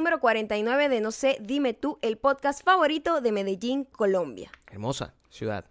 número 49 de No sé, dime tú, el podcast favorito de Medellín, Colombia. Hermosa ciudad.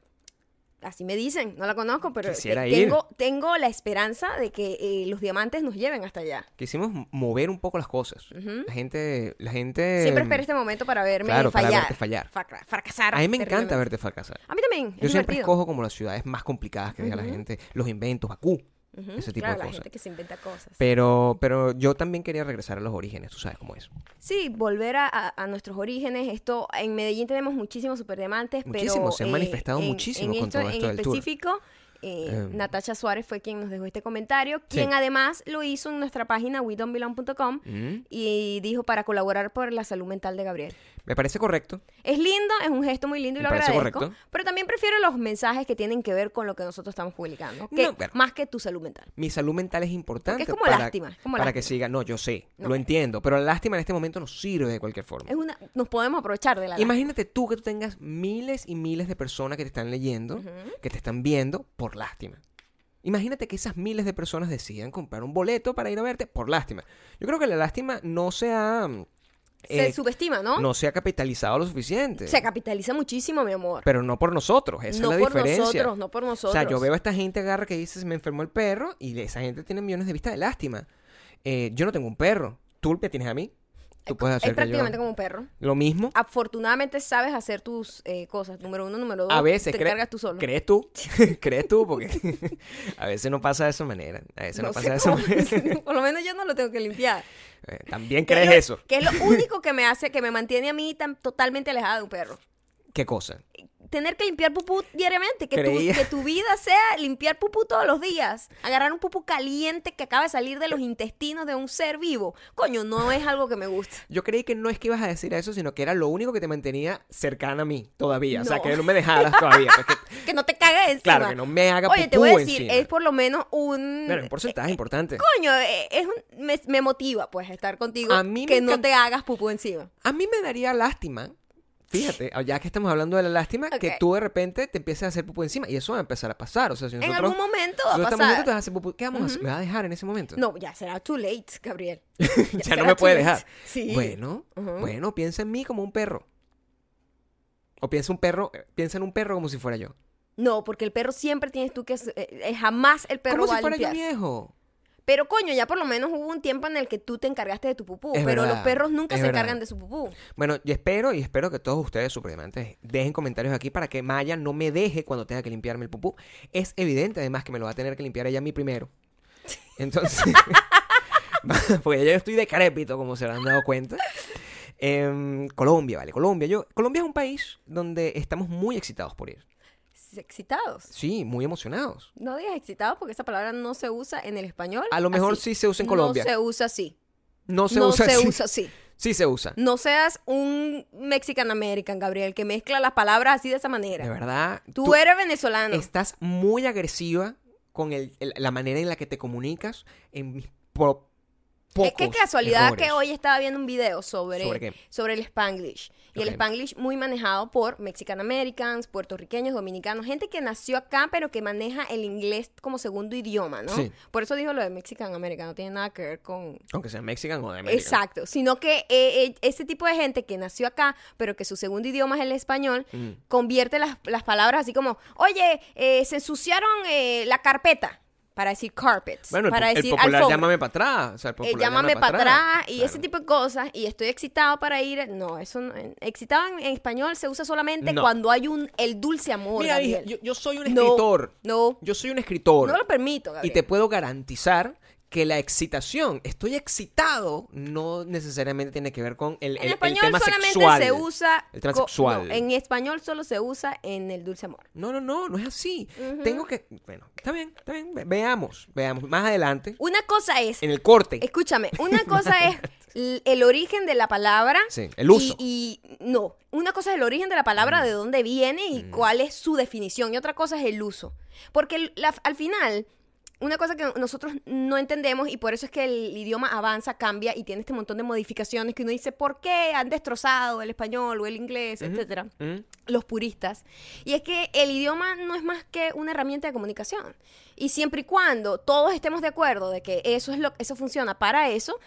Así me dicen, no la conozco, pero Quisiera te- ir. tengo, tengo la esperanza de que eh, los diamantes nos lleven hasta allá. Quisimos mover un poco las cosas. La gente, la gente. Siempre espero este momento para verme claro, para fallar. verte fallar. Fraca- fracasar. A mí me encanta verte fracasar. A mí también, Yo siempre escojo como las ciudades más complicadas que diga la gente, los inventos, Bakú, Ujú, ese tipo claro, de la cosas. gente que se inventa cosas. Pero, pero yo también quería regresar a los orígenes, tú sabes cómo es. Sí, volver a, a- a nuestros orígenes. Esto en Medellín tenemos muchísimos superdiamantes, pero Muchísimos, se han eh, manifestado en- muchísimo en con todo esto en del tour. específico. eh, Em. Natacha Suárez fue quien nos dejó este comentario, quien Sí. además lo hizo en nuestra página wedonbelong.com Mm, y dijo para colaborar por la salud mental de Gabriel. Me parece correcto. Es lindo, es un gesto muy lindo y Me lo parece agradezco, correcto. pero también prefiero los mensajes que tienen que ver con lo que nosotros estamos publicando, que, No, claro. más que tu salud mental. Mi salud mental es importante. Porque es como para, lástima, como para que siga. No, yo sé, No. lo entiendo. Pero la lástima en este momento nos sirve de cualquier forma. Es una, nos podemos aprovechar de la Imagínate tú que tú tengas miles y miles de personas que te están leyendo, que te están viendo por lástima. Imagínate que esas miles de personas decidan comprar un boleto para ir a verte por lástima. Yo creo que la lástima no se ha, Se eh, subestima, ¿no? no se ha capitalizado lo suficiente. Se capitaliza muchísimo, mi amor. Pero no por nosotros, esa no es la por diferencia. nosotros, no por O nosotros. sea, yo veo a esta gente agarra que dice, me enfermó el perro, y esa gente tiene millones de vistas de lástima. Eh, yo no tengo un perro. Tú me tienes a mí. Tú puedes hacer es yo- prácticamente como un perro. lo mismo. Afortunadamente sabes hacer tus eh, cosas. Número uno, número dos. A veces te cargas tú solo. ¿Crees tú? ¿Crees tú? Porque a veces no pasa de esa manera. A veces no, No pasa de esa manera. Por lo menos yo no lo tengo que limpiar. Eh, También Que crees eso. Que es lo único que me hace, que me mantiene a mí tan totalmente alejada de un perro. ¿Qué cosa? Tener que limpiar pupú diariamente. Que, tu, que tu vida sea limpiar pupú todos los días. Agarrar un pupú caliente que acaba de salir de los intestinos de un ser vivo. Coño, no es algo que me gusta. Yo creí que no es que ibas a decir eso, sino que era lo único que te mantenía cercana a mí todavía. O sea, que no me dejaras todavía. pues que- Que no te cagues encima. claro, que no me haga Oye, te voy a decir, encima. es por lo menos un... Claro, un porcentaje importante. Coño, eh, es un- me, me motiva pues estar contigo A mí me que no te hagas pupú encima. A mí me daría lástima, fíjate, ya que estamos hablando de la lástima, que tú de repente te empieces a hacer pupú encima. Y eso va a empezar a pasar. O sea, si En algún momento va a pasar. juntos, te vas a hacer pupú. ¿Qué vamos a hacer? ¿Me vas a dejar en ese momento? No, ya será too late, Gabriel. ya no me puede late. dejar. Sí. Bueno, bueno, piensa en mí como un perro. O piensa un perro, eh, piensa en un perro como si fuera yo. No, porque el perro siempre tienes tú que... eh, eh, jamás el perro como va si a fuera yo viejo. Pero coño, ya por lo menos hubo un tiempo en el que tú te encargaste de tu pupú. Es pero verdad, los perros nunca se verdad. encargan de su pupú. Bueno, y espero, y espero que todos ustedes, superdiamantes, dejen comentarios aquí para que Maya no me deje cuando tenga que limpiarme el pupú. Es evidente, además, que me lo va a tener que limpiar ella a mí primero. Entonces, porque yo estoy decrépito, como se han dado cuenta. Em, Colombia, vale, Colombia. Yo, Colombia es un país donde estamos muy excitados por ir. Excitados. Sí, muy emocionados. No digas excitados porque esa palabra no se usa en el español. A lo mejor así. sí se usa en Colombia. No se usa así. No se no usa se así. usa así. Sí se usa. No seas un Mexican American, Gabriel, que mezcla las palabras así de esa manera. De verdad. Tú, eres venezolano. estás muy agresiva con el- el- la manera en la que te comunicas en mis Es que casualidad errores. que hoy estaba viendo un video sobre, ¿Sobre el Spanglish. Y el. Spanglish muy manejado por Mexican Americans, puertorriqueños, dominicanos, gente que nació acá pero que maneja el inglés como segundo idioma, ¿no? Sí. Por eso dijo lo de Mexican American, no tiene nada que ver con... Aunque sea mexican o de América. Exacto, sino que eh, eh, ese tipo de gente que nació acá, pero que su segundo idioma es el español, Mm. convierte las, las palabras así como, oye, eh, se ensuciaron eh, la carpeta, para decir carpets, Bueno, para po- el decir popular alfombra. llámame para atrás. O sea, el Eh, popular llámame para atrás y Claro. ese tipo de cosas y estoy excitado para ir no eso no, excitado en, en español se usa solamente No. cuando hay un el dulce amor Mira, Gabriel. yo, yo soy un escritor. no Yo soy un escritor. no lo permito y Gabriel. te puedo garantizar que la excitación, estoy excitado, no necesariamente tiene que ver con el, en el español tema solamente sexual. se usa El tema co- sexual. no, en español solo se usa en el dulce amor No, no, no, no es así. Tengo que... Bueno, está bien, está bien. ve- Veamos, veamos. Más adelante, una cosa es en el corte. escúchame una cosa es el origen de la palabra Sí, el uso. y, y- no una cosa es el origen de la palabra de dónde viene y cuál es su definición y otra cosa es el uso porque la- al final una cosa que nosotros no entendemos y por eso es que el idioma avanza, cambia y tiene este montón de modificaciones que uno dice, ¿por qué han destrozado el español o el inglés, etcétera? ¿Mm? Los puristas. Y es que el idioma no es más que una herramienta de comunicación. Y siempre y cuando todos estemos de acuerdo de que eso es lo eso funciona para eso,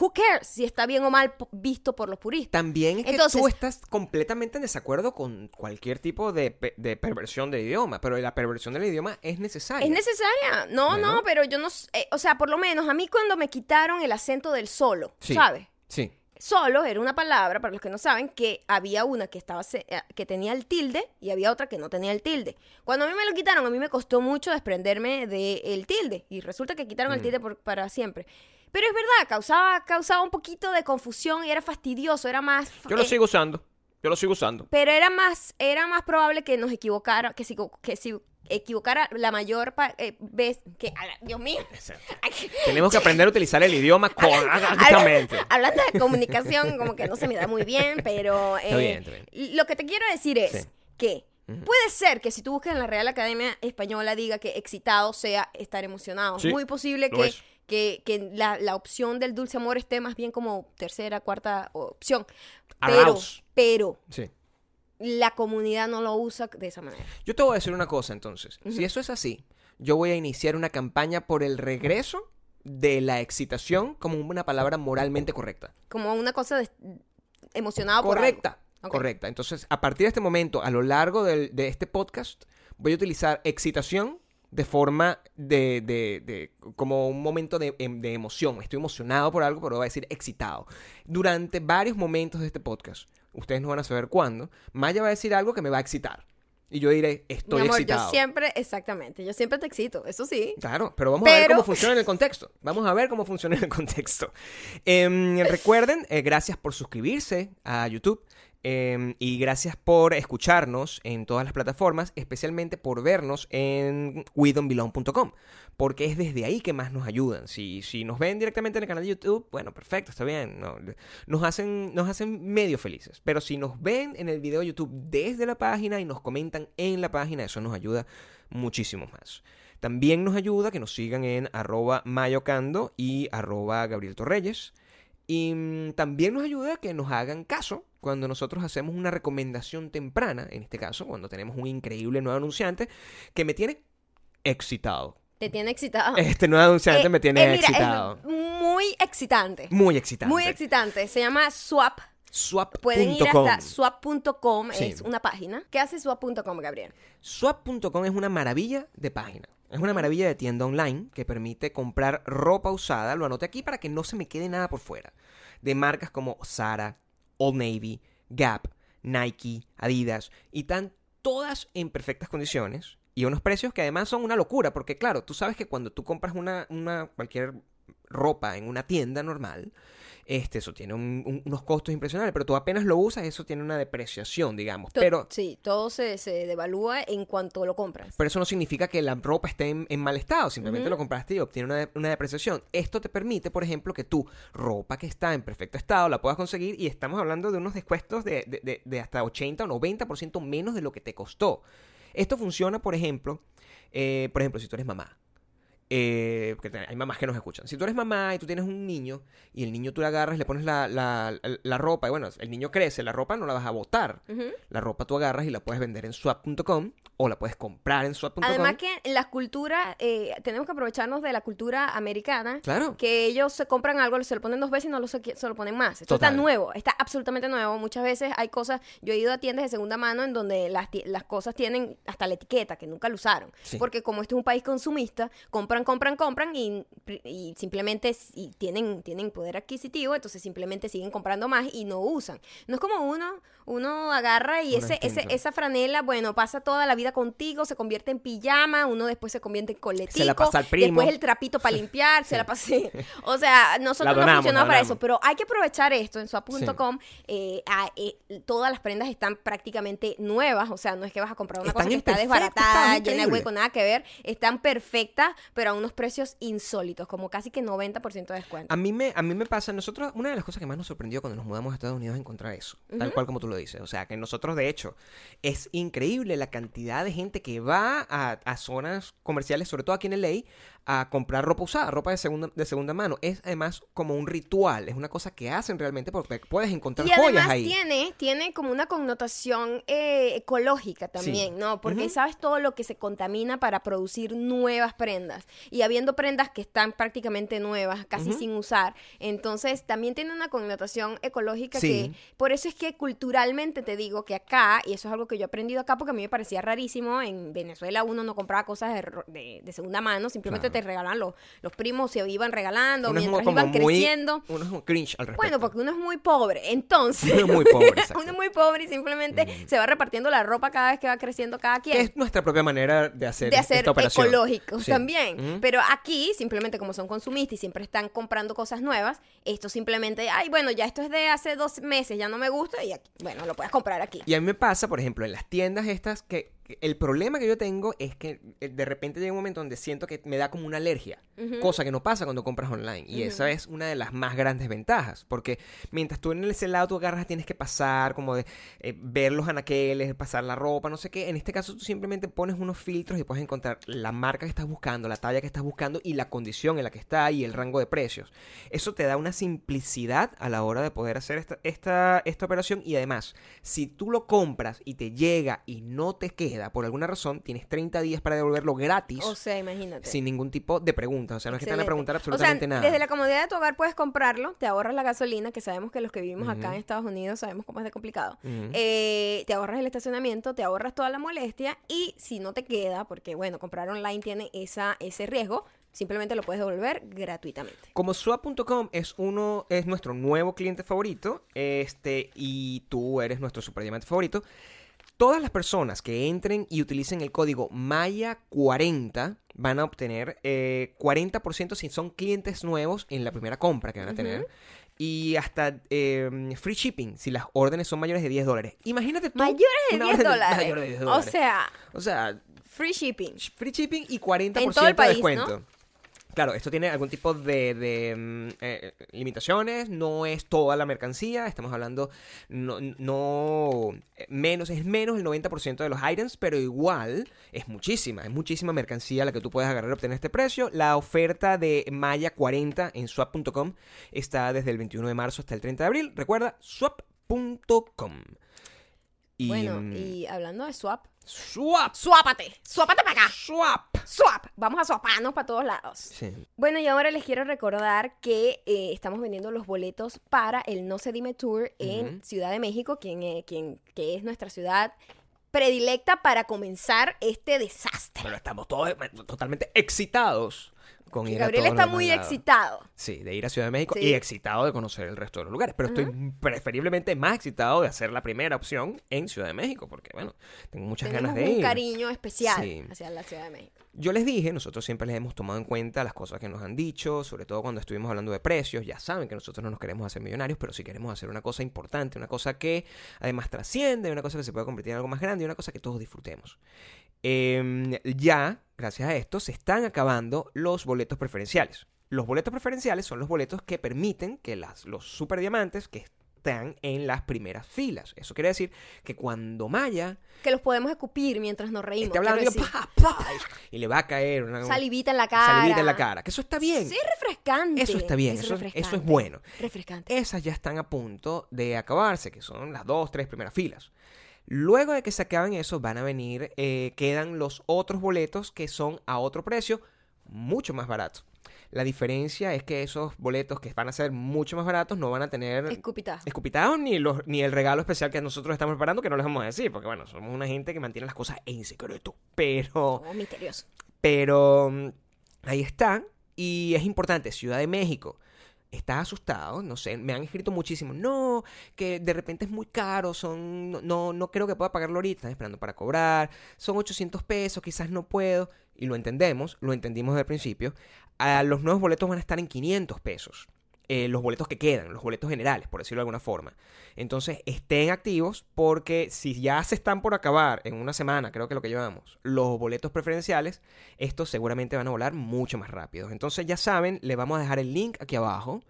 who cares si está bien o mal visto por los puristas. También es que Entonces- tú estás completamente en desacuerdo con cualquier tipo de, pe- de perversión del idioma, pero la perversión del idioma es necesaria. Es necesaria. No, Bueno. no, pero yo no. eh, o sea, por lo menos a mí cuando me quitaron el acento del solo, Sí. ¿sabes? Sí. Solo era una palabra, para los que no saben, que había una que estaba eh, que tenía el tilde y había otra que no tenía el tilde. Cuando a mí me lo quitaron, a mí me costó mucho desprenderme del tilde. Y resulta que quitaron Mm. el tilde por- para siempre. Pero es verdad, causaba, causaba un poquito de confusión y era fastidioso, era más... Yo lo eh, sigo usando. Yo lo sigo usando. Pero era más, era más probable que nos equivocara, que si, que si equivocara la mayor eh, vez que... la- Dios mío. Tenemos que aprender a utilizar el idioma correctamente. Habla- Hablando de comunicación, como que no se me da muy bien, pero Está eh, bien, está bien. lo que te quiero decir es Sí. que puede ser que si tú buscas en la Real Academia Española diga que excitado sea estar emocionado. Sí, muy posible que, es. Que, que la, la opción del dulce amor esté más bien como tercera, cuarta opción. Pero, pero Sí. la comunidad no lo usa de esa manera. Yo te voy a decir una cosa entonces. Si eso es así, yo voy a iniciar una campaña por el regreso de la excitación como una palabra moralmente correcta. Como una cosa de, emocionado por algo. Correcta. Ok. Correcta. Entonces, a partir de este momento, a lo largo del- de, este podcast, voy a utilizar excitación de forma de, de- de- como un momento de, em- de emoción. Estoy emocionado por algo, pero voy a decir excitado. Durante varios momentos de este podcast, ustedes no van a saber cuándo, Maya va a decir algo que me va a excitar. Y yo diré, estoy Mi amor, excitado. yo siempre, exactamente, yo siempre te excito, eso sí. Claro, pero vamos a ver cómo funciona en el contexto. Vamos a ver cómo funciona en el contexto. Em, recuerden, eh, gracias por suscribirse a YouTube. Em, y gracias por escucharnos en todas las plataformas, especialmente por vernos en widonbelong.com, porque es desde ahí que más nos ayudan. Si, si nos ven directamente en el canal de YouTube, bueno, perfecto, está bien. no, nos, hacen, nos hacen medio felices. Pero si nos ven en el video de YouTube desde la página y nos comentan en la página, eso nos ayuda muchísimo más. También nos ayuda que nos sigan en arroba mayocando y arroba Gabriel. Y mm, también nos ayuda que nos hagan caso cuando nosotros hacemos una recomendación temprana, en este caso, cuando tenemos un increíble nuevo anunciante que me tiene excitado. Te tiene excitado. Este nuevo anunciante Eh, me tiene eh, mira, es excitado. muy excitante. Muy excitante. Muy excitante. Se llama Swap. Swap.com. Pueden ir hasta swap.com, Sí. es una página. ¿Qué hace swap.com, Gabriel? Swap.com es una maravilla de página. Es una maravilla de tienda online que permite comprar ropa usada. Lo anoté aquí para que no se me quede nada por fuera. De marcas como Zara, Old Navy, Gap, Nike, Adidas. Y están todas en perfectas condiciones. Y unos precios que además son una locura. Porque claro, tú sabes que cuando tú compras una, una cualquier ropa en una tienda normal, este, eso tiene un- un- unos costos impresionantes. Pero tú apenas lo usas, eso tiene una depreciación, digamos. To- Pero Sí, todo se, se devalúa en cuanto lo compras. pero eso no significa que la ropa esté en, en mal estado, simplemente lo compraste y obtiene una, una depreciación. Esto te permite, por ejemplo, que tu ropa que está en perfecto estado la puedas conseguir y estamos hablando de unos descuentos de, de- de- de hasta 80 o 90% menos de lo que te costó. Esto funciona, por ejemplo, eh, por ejemplo, si tú eres mamá. Eh, porque hay mamás que nos escuchan. Si tú eres mamá y tú tienes un niño y el niño tú le agarras, le pones la, la- la ropa y bueno, el niño crece, la ropa no la vas a botar. La ropa tú agarras y la puedes vender en swap.com o la puedes comprar en swap.com. Además que en la cultura, eh, tenemos que aprovecharnos de la cultura americana. Claro. Que ellos se compran algo, se lo ponen dos veces y no lo se, se lo ponen más. Esto está nuevo, está absolutamente nuevo. Muchas veces hay cosas, yo he ido a tiendas de segunda mano en donde las, las cosas tienen hasta la etiqueta, que nunca lo usaron. Sí. Porque como este es un país consumista, compran, compran, compran y, y simplemente y tienen, tienen poder adquisitivo, entonces simplemente siguen comprando más y no usan. No es como uno, uno agarra y Uno ese, es ese, esa franela, bueno, pasa toda la vida contigo, se convierte en pijama, uno después se convierte en coletico, Se la pasa al primo. después el trapito para limpiar, se la pasé. O sea, nosotros La no donamos, funcionamos para donamos. eso, pero hay que aprovechar esto en swap.com. eh, eh, todas las prendas están prácticamente nuevas, o sea, no es que vas a comprar una Están cosa que está perfecto desbaratada, estado, llena de hueco, nada que ver. Están perfectas, pero a unos precios insólitos, como casi que 90% de descuento. A mí, me, a mí me pasa, nosotros, una de las cosas que más nos sorprendió cuando nos mudamos a Estados Unidos es encontrar eso, tal cual como tú lo dices. O sea, que nosotros, de hecho, es increíble la cantidad de gente que va a, a zonas comerciales, sobre todo aquí en LA, a comprar ropa usada, ropa de segunda, de segunda mano. Es además como un ritual, es una cosa que hacen realmente porque puedes encontrar Y joyas ahí. tiene, tiene como una connotación eh, ecológica también, ¿no? Porque sabes todo lo que se contamina para producir nuevas prendas. Y habiendo prendas que están prácticamente nuevas, casi sin usar. Entonces también tiene una connotación ecológica Sí. que, por eso es que culturalmente te digo que acá, y eso es algo que yo he aprendido acá porque a mí me parecía rarísimo, en Venezuela uno no compraba cosas de, de- de segunda mano, simplemente Claro. te regalaban los, los primos, se iban regalando Uno mientras iban muy- creciendo. Uno es un cringe al respecto. Bueno, porque uno es muy pobre, entonces. Uno es muy pobre, exacto. uno es muy pobre y simplemente se va repartiendo la ropa cada vez que va creciendo cada quien. es nuestra propia manera de hacer, de hacer esta operación. ecológicos Sí. también. Pero aquí, simplemente como son consumistas y siempre están comprando cosas nuevas, esto simplemente, ay, bueno, ya esto es de hace dos meses, ya no me gusta y aquí, bueno, lo puedes comprar aquí. Y a mí me pasa, por ejemplo, en las tiendas estas, que el problema que yo tengo es que eh, de repente llega un momento donde siento que me da como una alergia, cosa que no pasa cuando compras online. Y esa es una de las más grandes ventajas, porque mientras tú en ese lado tú agarras, tienes que pasar, como de eh, ver los anaqueles, pasar la ropa, no sé qué. En este caso tú simplemente pones unos filtros y puedes encontrar la marca que estás buscando, la talla que estás buscando y la condición en la que está y el rango de precios. Eso te da una simplicidad a la hora de poder hacer esta, esta, esta operación y además, si tú lo compras y te llega y no te queda por alguna razón, tienes 30 días para devolverlo gratis. O sea, imagínate. sin ningún tipo de preguntas, o sea, no es que te van a preguntar O absolutamente sea, nada. Desde la comodidad de tu hogar puedes comprarlo, te ahorras la gasolina, que sabemos que los que vivimos acá en Estados Unidos sabemos cómo es de complicado. Eh, te ahorras el estacionamiento, te ahorras toda la molestia y si no te queda, porque bueno, comprar online tiene esa, ese riesgo, simplemente lo puedes devolver gratuitamente. Como swap.com es uno es nuestro nuevo cliente favorito, este y tú eres nuestro super diamante favorito, todas las personas que entren y utilicen el código Maya40 van a obtener eh, 40% si son clientes nuevos en la primera compra que van a tener. Y hasta eh, free shipping si las órdenes son mayores de 10 dólares. Imagínate tú. Mayores de una 10 orden dólares. mayor de 10 O dólares. sea, o sea, free shipping. Free shipping y 40% En todo el país, de descuento. Claro, esto tiene algún tipo de, de, mm, eh, limitaciones, no es toda la mercancía, estamos hablando, no, no menos, es menos el 90% de los items, pero igual es muchísima, es muchísima mercancía la que tú puedes agarrar y obtener este precio. La oferta de Maya 40 en swap.com está desde el 21 de marzo hasta el 30 de abril. Recuerda, swap.com. Y, Bueno, mm, y hablando de swap, swap, swapate, swapate para acá, swap. Swap, vamos a swaparnos para todos lados. Sí. Bueno, y ahora les quiero recordar que eh, estamos vendiendo los boletos para el No Se Dime Tour en. Ciudad de México, quien, eh, quien, que es nuestra ciudad predilecta para comenzar este desastre. Pero estamos todos eh, totalmente excitados con ir Gabriel a está muy lados. excitado. Sí, de ir a Ciudad de México Sí. y excitado de conocer el resto de los lugares. Pero estoy preferiblemente más excitado de hacer la primera opción en Ciudad de México, porque bueno, tengo muchas Tenemos ganas de un ir. cariño especial Sí. hacia la Ciudad de México. Yo les dije, nosotros siempre les hemos tomado en cuenta las cosas que nos han dicho, sobre todo cuando estuvimos hablando de precios. Ya saben que nosotros no nos queremos hacer millonarios, pero sí queremos hacer una cosa importante, una cosa que además trasciende, una cosa que se puede convertir en algo más grande una cosa que todos disfrutemos. Em, ya, gracias a esto, se están acabando los boletos preferenciales. Los boletos preferenciales son los boletos que permiten que las, los superdiamantes que están en las primeras filas. Eso quiere decir que cuando Maya Que los podemos escupir mientras nos reímos. hablando y, y le va a caer una Salivita en la cara. salivita en la cara. Que eso está bien. Sí, refrescante. Eso está bien, Es eso- eso es bueno. Refrescante. Esas ya están a punto de acabarse, que son las dos, tres primeras filas. Luego de que se acaben esos, van a venir, eh, quedan los otros boletos que son a otro precio, mucho más barato. La diferencia es que esos boletos que van a ser mucho más baratos no van a tener Escupitajo. escupitados ni, los, ni el regalo especial que nosotros estamos preparando, que no les vamos a decir, porque bueno, somos una gente que mantiene las cosas en secreto. Pero Oh, misterioso. pero mm, ahí está. Y es importante, Ciudad de México. ¿Estás asustado? No sé, me han escrito muchísimo. No, que de repente es muy caro, son. No, no, no creo que pueda pagarlo ahorita, están esperando para cobrar. Son 800 pesos, quizás no puedo. Y lo entendemos, lo entendimos desde el principio. Ah, los nuevos boletos van a estar en 500 pesos. Eh, los boletos que quedan, los boletos generales, por decirlo de alguna forma. Entonces, estén activos porque si ya se están por acabar en una semana, creo que lo que llevamos, los boletos preferenciales, estos seguramente van a volar mucho más rápido. Entonces, ya saben, le vamos a dejar el link aquí abajo.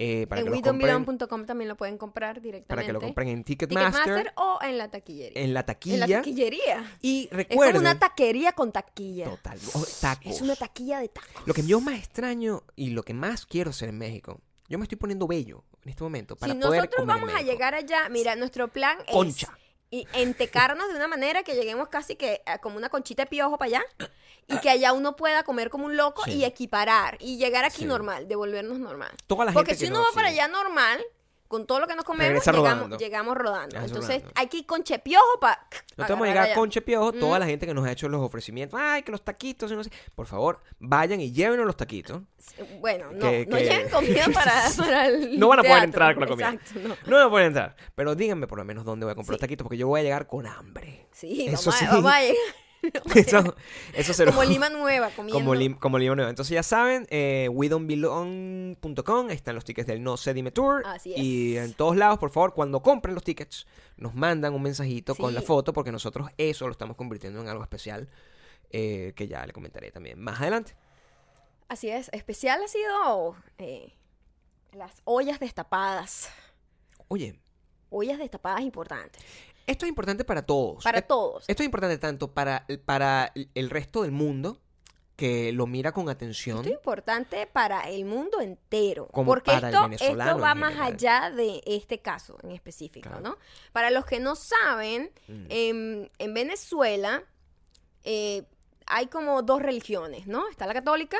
Eh, para, en WeDon'tBelong.com también lo pueden comprar directamente. para que lo compren en Ticketmaster, Ticketmaster o en la taquillería. en la En taquilla. la taquillería. Y Es como recuerden... una taquería con taquilla. Total. oh, tacos. Es una taquilla de tacos. Lo que yo más extraño y lo que más quiero hacer en México, yo me estoy poniendo bello en este momento para si poder nosotros comer en vamos a llegar allá, mira, nuestro plan Concha. es y entecarnos de una manera que lleguemos casi que a como una conchita de piojo para allá y que allá uno pueda comer como un loco Sí. y equiparar y llegar aquí Sí. normal, devolvernos normal. Toda la Porque gente si uno no- va para allá normal, con todo lo que nos comemos, llegamos rodando. llegamos rodando. Regresa Entonces rodando. hay que ir con chepiojo para No te vamos a llegar con Chepiojo, toda la gente que nos ha hecho los ofrecimientos, ay, que los taquitos y no sé. Por favor, vayan y llévenos los taquitos. Bueno, no, que- no que- lleven comida para, para el No van a poder entrar con la comida. Exacto, no. No me pueden entrar. Pero díganme por lo menos dónde voy a comprar los taquitos, porque yo voy a llegar con hambre. Sí, Eso vamos, sí. A, vamos a llegar. Eso, eso se lo- Como Lima Nueva, comiendo. Como, como Lima Nueva. Entonces ya saben, eh, están los tickets del No Se Dime Tour. Así es. Y en todos lados, por favor, cuando compren los tickets, nos mandan un mensajito con la foto, porque nosotros eso lo estamos convirtiendo en algo especial, eh, que ya le comentaré también más adelante. Así es, especial ha sido eh, las ollas destapadas. Oye, Ollas destapadas importantes. Esto es importante para todos. Para todos. Esto es importante tanto para, para el resto del mundo, que lo mira con atención. Esto es importante para el mundo entero. Como porque para el esto, venezolano esto va más allá de este caso en específico, Claro. ¿no? Para los que no saben, Mm. en, en Venezuela eh, hay como dos religiones, ¿no? Está la católica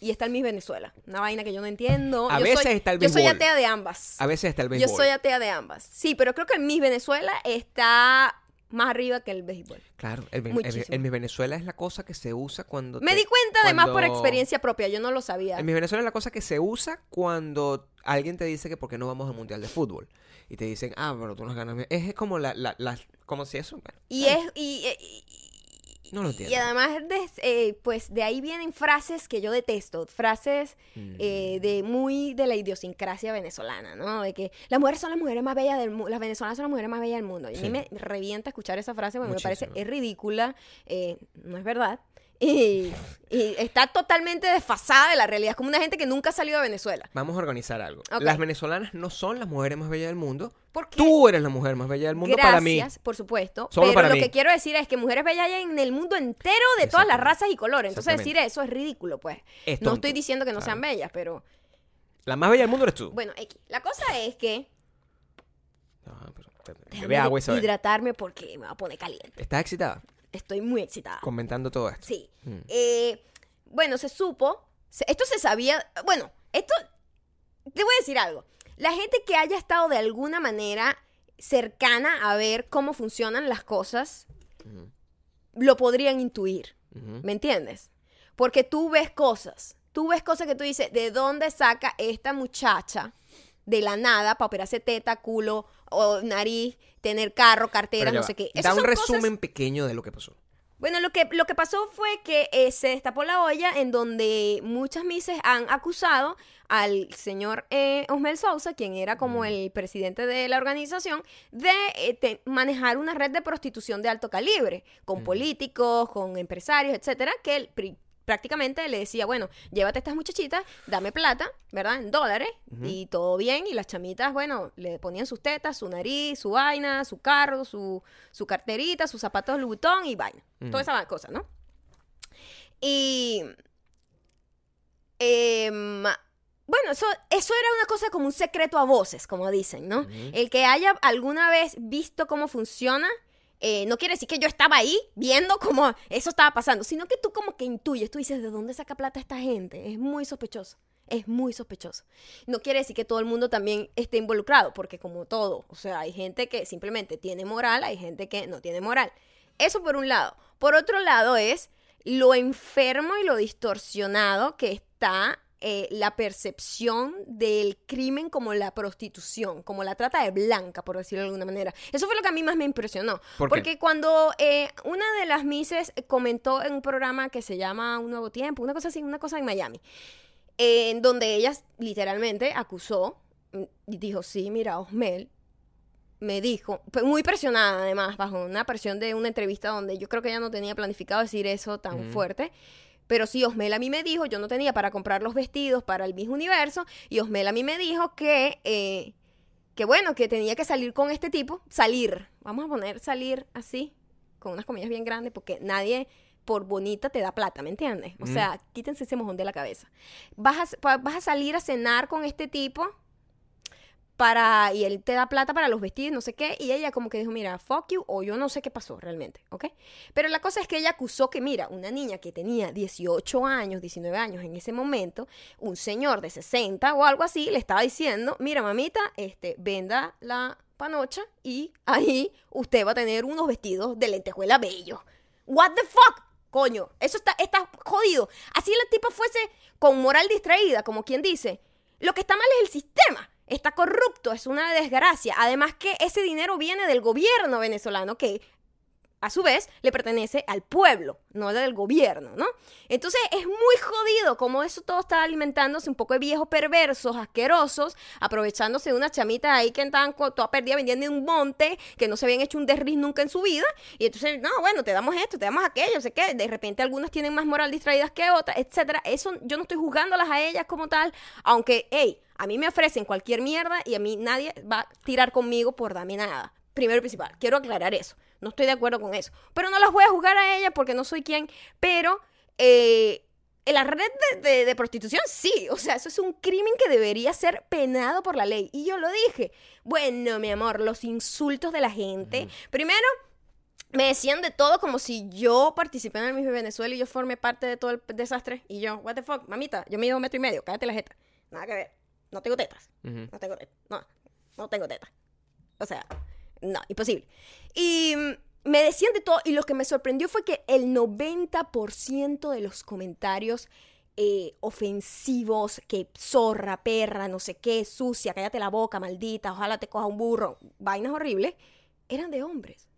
y está el Miss Venezuela. Una vaina que yo no entiendo. A Yo veces soy- está el Yo soy atea de ambas. A veces está el Yo béisbol. soy atea de ambas. Sí, pero creo que el Miss Venezuela está más arriba que el béisbol. Claro, el, el, Muchísimo. el Miss Venezuela es la cosa que se usa cuando... Me te- di cuenta además por experiencia propia, yo no lo sabía. El Miss Venezuela es la cosa que se usa cuando alguien te dice que por qué no vamos al Mundial de Fútbol. Y te dicen, ah, pero tú nos ganas. Es como la... la, la- como si eso... bueno, Y es y, y- no lo y entiendo. además de, eh, pues de ahí vienen frases que yo detesto, frases Mm. eh, de muy de la idiosincrasia venezolana, ¿no? De que las mujeres son las mujeres más bellas del mundo, las venezolanas son las mujeres más bellas del mundo. Y a mí me revienta escuchar esa frase porque me parece es ridícula, eh, no es verdad. Y, y está totalmente desfasada de la realidad. Es como una gente que nunca ha salido de Venezuela. Vamos a organizar algo. Ok. Las venezolanas no son las mujeres más bellas del mundo. Porque Tú eres la mujer más bella del mundo Gracias, para mí. por supuesto. Solo pero para lo mí. que quiero decir es que mujeres bellas hay en el mundo entero de todas las Exactamente. razas y colores. Entonces decir Exactamente. eso es ridículo, pues. Es no tonto. estoy diciendo que no sean bellas, pero La más bella del mundo eres tú. bueno, X. La cosa es que Ah, pero, déjame agua y se ve. hidratarme porque me va a poner caliente. ¿Estás excitada? Estoy muy excitada. Comentando todo esto. Sí. Mm. Eh, bueno, se supo, se- esto se sabía, bueno, esto, te voy a decir algo. La gente que haya estado de alguna manera cercana a ver cómo funcionan las cosas, lo podrían intuir. ¿Me entiendes? Porque tú ves cosas. Tú ves cosas que tú dices, ¿de dónde saca esta muchacha de la nada para operarse teta, culo o nariz, tener carro, cartera, no va. sé qué? Da Esas un son cosas- resumen pequeño de lo que pasó. Bueno, lo que, lo que pasó fue que eh, se destapó la olla en donde muchas mises han acusado al señor eh, Osmel Sousa, quien era como el presidente de la organización, de eh, manejar una red de prostitución de alto calibre, con políticos, con empresarios, etcétera, que pri- prácticamente le decía, bueno, llévate a estas muchachitas, dame plata, ¿verdad? En dólares, y todo bien, y las chamitas, bueno, le ponían sus tetas, su nariz, su vaina, su carro, su, su carterita, sus zapatos Louboutin y vaina. Toda esa cosa, ¿no? Y... em, bueno, eso, eso era una cosa como un secreto a voces, como dicen, ¿no? El que haya alguna vez visto cómo funciona, eh, no quiere decir que yo estaba ahí viendo cómo eso estaba pasando, sino que tú como que intuyes, tú dices, ¿de dónde saca plata esta gente? Es muy sospechoso. Es muy sospechoso. No quiere decir que todo el mundo también esté involucrado, porque como todo, o sea, hay gente que simplemente tiene moral, hay gente que no tiene moral. Eso por un lado. Por otro lado es lo enfermo y lo distorsionado que está eh, la percepción del crimen como la prostitución, como la trata de blanca, por decirlo de alguna manera. Eso fue lo que a mí más me impresionó. ¿Por qué? Porque cuando eh, una de las Mises comentó en un programa que se llama Un Nuevo Tiempo, una cosa así, una cosa en Miami, eh, en donde ella literalmente acusó mm, y dijo, sí, mira, Osmel me dijo, muy presionada además, bajo una presión de una entrevista donde yo creo que ella no tenía planificado decir eso tan fuerte, Pero sí, Osmel a mí me dijo, yo no tenía para comprar los vestidos para el mismo universo, y Osmel a mí me dijo que, eh, que bueno, que tenía que salir con este tipo, salir, vamos a poner salir así, con unas comillas bien grandes, porque nadie por bonita te da plata, ¿me entiendes? O sea, quítense ese mojón de la cabeza. Vas a, vas a salir a cenar con este tipo para y él te da plata para los vestidos, no sé qué, y ella como que dijo, mira, fuck you, o yo no sé qué pasó realmente, ¿ok? Pero la cosa es que ella acusó que, mira, una niña que tenía 18 años, 19 años en ese momento, un señor de 60 o algo así, le estaba diciendo, mira, mamita, este, venda la panocha y ahí usted va a tener unos vestidos de lentejuela bellos. What the fuck? Coño, eso está, está jodido. Así la tipa fuese con moral distraída, como quien dice. Lo que está mal es el sistema. Está corrupto, es una desgracia. Además que ese dinero viene del gobierno venezolano que a su vez le pertenece al pueblo, no del gobierno, ¿no? Entonces es muy jodido como eso todo está alimentándose un poco de viejos perversos, asquerosos, aprovechándose de una chamita ahí que estaban toda perdida vendiendo en un monte, que no se habían hecho un desriz nunca en su vida, y entonces, no, bueno, te damos esto, te damos aquello, sé qué, de repente algunas tienen más moral distraídas que otras, etcétera. Eso yo no estoy juzgándolas a ellas como tal, aunque, hey, a mí me ofrecen cualquier mierda y a mí nadie va a tirar conmigo por darme nada. Primero y principal, quiero aclarar eso. No estoy de acuerdo con eso. Pero no las voy a juzgar a ellas porque no soy quien. Pero eh, en la red de, de- de prostitución, sí. O sea, eso es un crimen que debería ser penado por la ley. Y yo lo dije. Bueno, mi amor, los insultos de la gente. Primero, me decían de todo como si yo participé en el Miss Venezuela y yo formé parte de todo el desastre. Y yo, what the fuck, mamita, yo mido un metro y medio, cállate la jeta. Nada que ver. No tengo tetas. No tengo tetas. No, no tengo tetas. O sea, no, imposible. Y mm, me decían de todo. Y lo que me sorprendió fue que el 90% de los comentarios eh, ofensivos, que zorra, perra, no sé qué, sucia, cállate la boca, maldita, ojalá te coja un burro, vainas horribles, eran de hombres.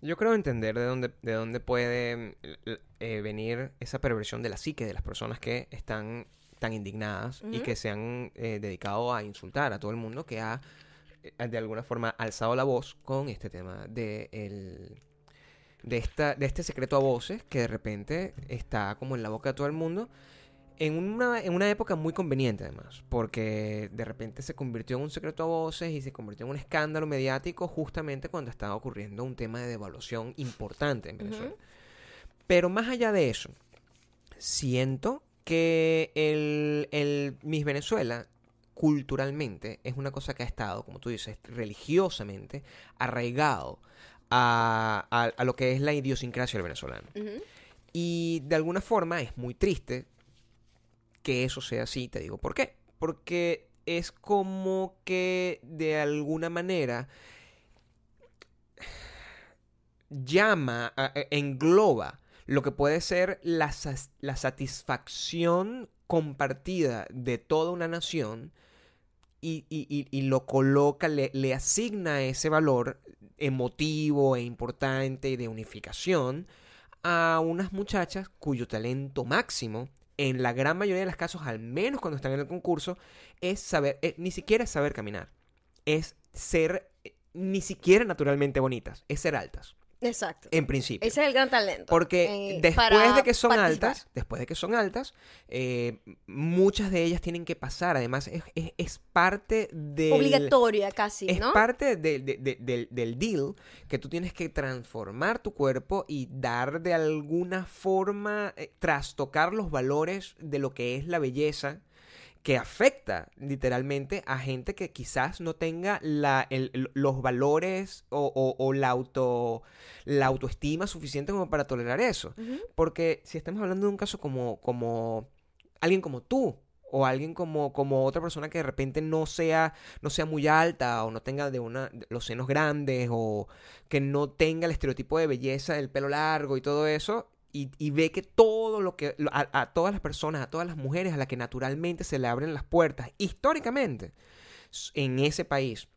Yo creo entender de dónde, de dónde puede eh, venir esa perversión de la psique de las personas que están tan indignadas y que se han eh, dedicado a insultar a todo el mundo que ha de alguna forma alzado la voz con este tema de el- de esta de este secreto a voces que de repente está como en la boca de todo el mundo en una, en una época muy conveniente además, porque de repente se convirtió en un secreto a voces y se convirtió en un escándalo mediático justamente cuando estaba ocurriendo un tema de devaluación importante en Venezuela. Pero más allá de eso, siento que el, el Miss Venezuela culturalmente es una cosa que ha estado, como tú dices, religiosamente arraigado a, a- a lo que es la idiosincrasia del venezolano. Y de alguna forma es muy triste que eso sea así, te digo por qué. Porque es como que de alguna manera llama, a- engloba lo que puede ser la, la satisfacción compartida de toda una nación y, y- y- y lo coloca, le, asigna ese valor emotivo e importante de unificación a unas muchachas cuyo talento máximo, en la gran mayoría de los casos, al menos cuando están en el concurso, es saber, eh, ni siquiera es saber caminar, es ser eh, ni siquiera naturalmente bonitas, es ser altas, Exacto. en principio. Ese es el gran talento. Porque eh, después de que son altas, después de que son altas, eh, muchas de ellas tienen que pasar. Además, es, es- es parte del... Obligatoria casi, Es ¿no? parte de- de- de- del, del deal que tú tienes que transformar tu cuerpo y dar de alguna forma, eh, trastocar los valores de lo que es la belleza que afecta literalmente a gente que quizás no tenga la, el- los valores o, o- o la, auto, la autoestima suficiente como para tolerar eso. Porque si estamos hablando de un caso como, como alguien como tú, o alguien como, como otra persona que de repente no sea, no sea muy alta, o no tenga de una, los senos grandes, o que no tenga el estereotipo de belleza del pelo largo y todo eso, y, y ve que todo lo que, a, a todas las personas, a todas las mujeres a las que naturalmente se le abren las puertas, históricamente, en ese país,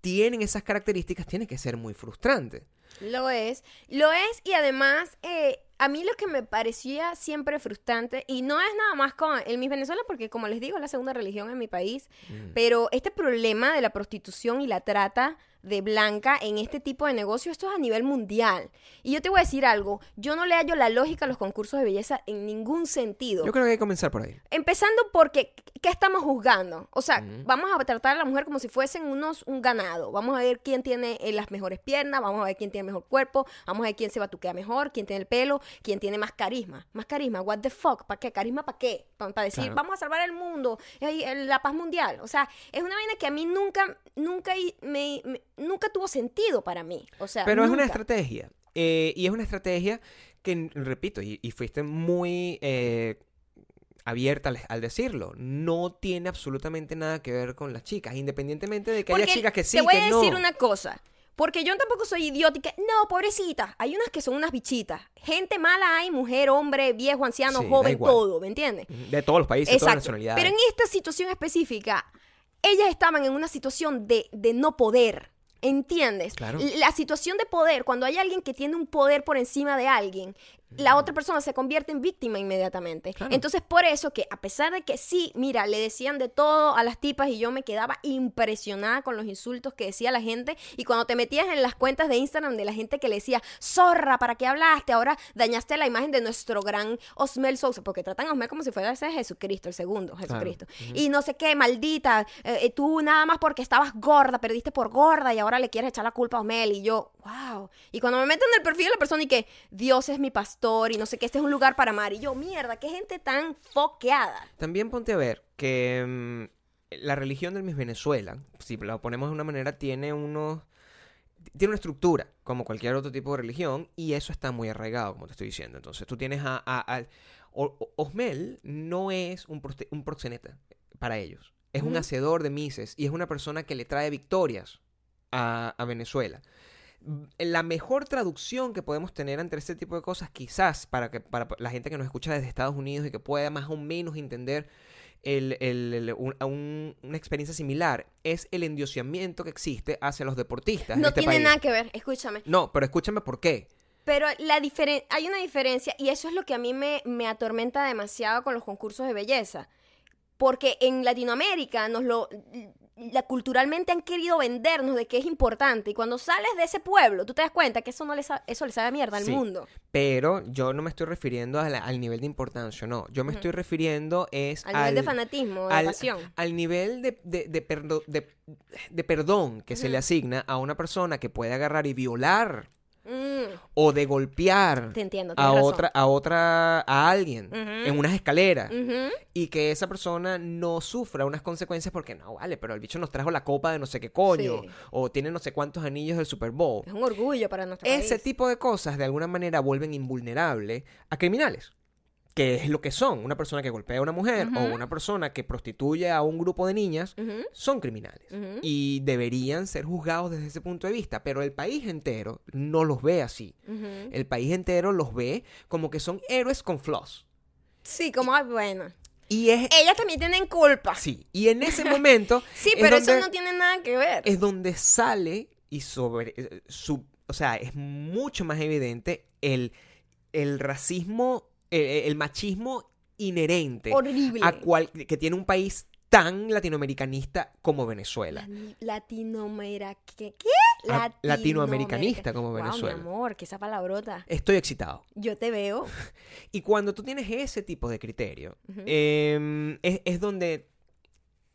tienen esas características, tiene que ser muy frustrante. Lo es, lo es y además eh, a mí lo que me parecía siempre frustrante y no es nada más con el Miss Venezuela porque como les digo es la segunda religión en mi país, Mm. pero este problema de la prostitución y la trata de blanca en este tipo de negocio, esto es a nivel mundial. Y yo te voy a decir algo, yo no le hallo la lógica a los concursos de belleza en ningún sentido. Yo creo que hay que comenzar por ahí. Empezando porque, ¿qué estamos juzgando? O sea, vamos a tratar a la mujer como si fuesen unos, un ganado. Vamos a ver quién tiene eh, las mejores piernas, vamos a ver quién tiene mejor cuerpo, vamos a ver quién se batuquea mejor, quién tiene el pelo, quién tiene más carisma. Más carisma, what the fuck, ¿para qué? ¿Carisma para qué? Para decir, Claro. vamos a salvar el mundo, eh, eh, la paz mundial. O sea, es una vaina que a mí nunca, nunca, me, me- nunca tuvo sentido para mí. O sea, Pero es una estrategia. eh, y es una estrategia que, repito, y, y fuiste muy eh, abierta al, al decirlo, no tiene absolutamente nada que ver con las chicas, independientemente de que haya chicas que sí, Te voy que a no. decir una cosa. Porque yo tampoco soy idiótica. No, pobrecita. Hay unas que son unas bichitas. Gente mala hay, mujer, hombre, viejo, anciano, Sí, joven, todo, ¿me entiendes? De todos los países, de todas las nacionalidades. Pero en esta situación específica, ellas estaban en una situación de, de no poder. ¿Entiendes? Claro. La situación de poder, cuando hay alguien que tiene un poder por encima de alguien, la otra persona se convierte en víctima inmediatamente. Claro. Entonces, por eso que a pesar de que sí, mira, le decían de todo a las tipas y yo me quedaba impresionada con los insultos que decía la gente. Y cuando te metías en las cuentas de Instagram de la gente que le decía, zorra, ¿para qué hablaste? Ahora dañaste la imagen de nuestro gran Osmel Sousa, porque tratan a Osmel como si fuera ese Jesucristo, el segundo Jesucristo. Y no sé qué, maldita, eh, eh, tú nada más porque estabas gorda, perdiste por gorda y ahora le quieres echar la culpa a Osmel. Y yo, wow. Y cuando me meto en el perfil de la persona y que Dios es mi pastor y no sé qué, este es un lugar para amar. Y yo, mierda, qué gente tan foqueada. También ponte a ver que mm, la religión del Miss Venezuela, si lo ponemos de una manera, tiene unos tiene una estructura como cualquier otro tipo de religión y eso está muy arraigado, como te estoy diciendo. Entonces tú tienes a, a- a- O- O- Osmel no es un, proste- un proxeneta para ellos. Es un hacedor de mises y es una persona que le trae victorias a, a Venezuela. La mejor traducción que podemos tener entre este tipo de cosas, quizás para, que, para la gente que nos escucha desde Estados Unidos y que pueda más o menos entender el- el- el- un- una experiencia similar, es el endiosamiento que existe hacia los deportistas. en No este tiene país. nada que ver, escúchame. No, pero escúchame por qué. Pero la diferen- hay una diferencia y eso es lo que a mí me, me atormenta demasiado con los concursos de belleza. Porque en Latinoamérica nos lo la, culturalmente han querido vendernos de que es importante y cuando sales de ese pueblo tú te das cuenta que eso no le eso le sabe a mierda al Sí. mundo Pero yo no me estoy refiriendo a la- al nivel de importancia, no. Yo me estoy refiriendo es al nivel de fanatismo de al, pasión al nivel de, de- de perdo- de- perdón que se le asigna a una persona que puede agarrar y violar Mm, o de golpear te entiendo a razón. otra, a otra, a alguien en unas escaleras y que esa persona no sufra unas consecuencias porque no vale, pero el bicho nos trajo la copa de no sé qué coño Sí. o tiene no sé cuántos anillos del Super Bowl. es un orgullo para nuestro Ese país. tipo de cosas de alguna manera vuelven invulnerable a criminales. Que es lo que son. Una persona que golpea a una mujer o una persona que prostituye a un grupo de niñas son criminales. Y deberían ser juzgados desde ese punto de vista. Pero el país entero no los ve así. El país entero los ve como que son héroes con flaws. sí como ah, bueno Y es... ellas también tienen culpa Sí, y en ese momento... sí es pero eso no tiene nada que ver es donde sale y sobre eh, su, o sea, es mucho más evidente el, el racismo, el, el machismo inherente horrible a cual, que tiene un país tan latinoamericanista como Venezuela. La- Latinoamerica. ¿Qué? Ah, latinoamericanista como Wow, Venezuela. mi amor, que esa palabrota. Estoy excitado. Yo te veo. Y cuando tú tienes ese tipo de criterio, em, es, es donde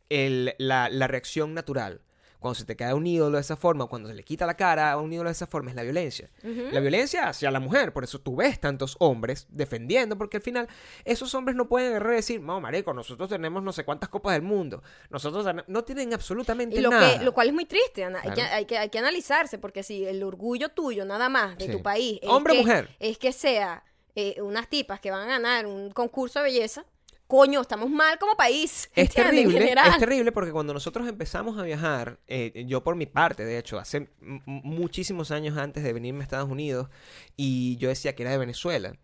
el- la, la reacción natural, cuando se te cae un ídolo de esa forma, cuando se le quita la cara a un ídolo de esa forma, es la violencia. La violencia hacia la mujer, por eso tú ves tantos hombres defendiendo, porque al final esos hombres no pueden agarrar y decir, no, marico, nosotros tenemos no sé cuántas copas del mundo, nosotros no tienen absolutamente Y lo, nada. que, lo cual es muy triste, Ana. Hay, que, hay, que, hay que analizarse, porque si el orgullo tuyo, nada más, de Sí. tu país, es Hombre o mujer. es que sea eh, unas tipas que van a ganar un concurso de belleza, coño, estamos mal como país. Es terrible, es terrible porque cuando nosotros empezamos a viajar, eh, yo por mi parte, de hecho, hace muchísimos años antes de venirme a Estados Unidos, y yo decía que era de Venezuela.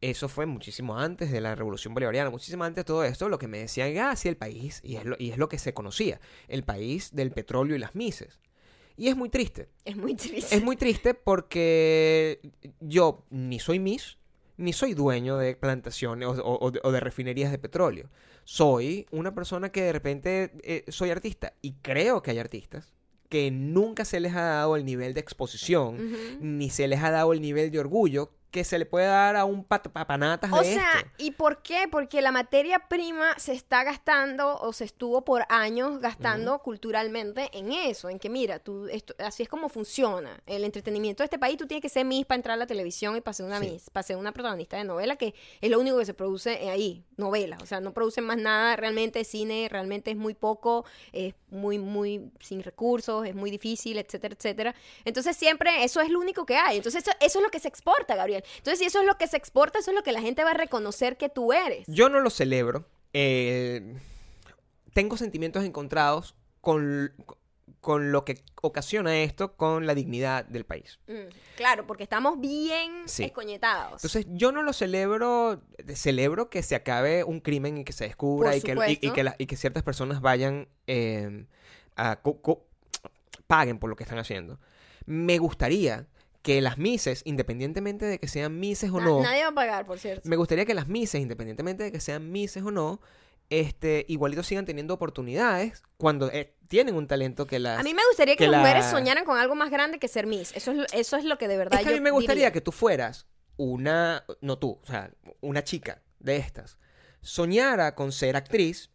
Eso fue muchísimo antes de la Revolución Bolivariana, muchísimo antes de todo esto, lo que me decían, ah, sí, el país, y es lo, y es lo que se conocía, el país del petróleo y las mises. Y es muy triste. Es muy triste. Es muy triste porque yo ni soy Miss, ni soy dueño de plantaciones o, o- o de refinerías de petróleo. Soy una persona que de repente eh, soy artista. Y creo que hay artistas que nunca se les ha dado el nivel de exposición, ni se les ha dado el nivel de orgullo que se le puede dar a un pat- papanatas O de sea, esto. ¿y por qué? Porque la materia prima se está gastando o se estuvo por años gastando culturalmente en eso, en que mira, tú esto, así es como funciona el entretenimiento de este país. Tú tienes que ser Miss para entrar a la televisión y para ser una Sí. Miss, para ser una protagonista de novela, que es lo único que se produce ahí, novela. O sea, no producen más nada realmente cine, realmente es muy poco, es muy, muy sin recursos, es muy difícil, etcétera, etcétera. Entonces siempre eso es lo único que hay. Entonces eso, eso es lo que se exporta, Gabriel. Entonces si eso es lo que se exporta, eso es lo que la gente va a reconocer que tú eres. Yo no lo celebro. eh, tengo sentimientos encontrados con, con lo que ocasiona esto con la dignidad del país. Mm, claro, porque estamos bien Sí. escoñetados. Entonces, yo no lo celebro, celebro que se acabe un crimen y que se descubra y que, y- y, que la- y que ciertas personas vayan eh, a co- co- paguen por lo que están haciendo. Me gustaría que las mises, independientemente de que sean mises o Na- no, Nadie va a pagar, por cierto. me gustaría que las mises, independientemente de que sean mises o no, este, igualito sigan teniendo oportunidades cuando eh, tienen un talento que las... A mí me gustaría que, que las la- mujeres soñaran con algo más grande que ser Miss. Eso es, lo- eso es lo que de verdad Es que a yo mí me gustaría diría. que tú fueras una, no tú, o sea, una chica de estas, soñara con ser actriz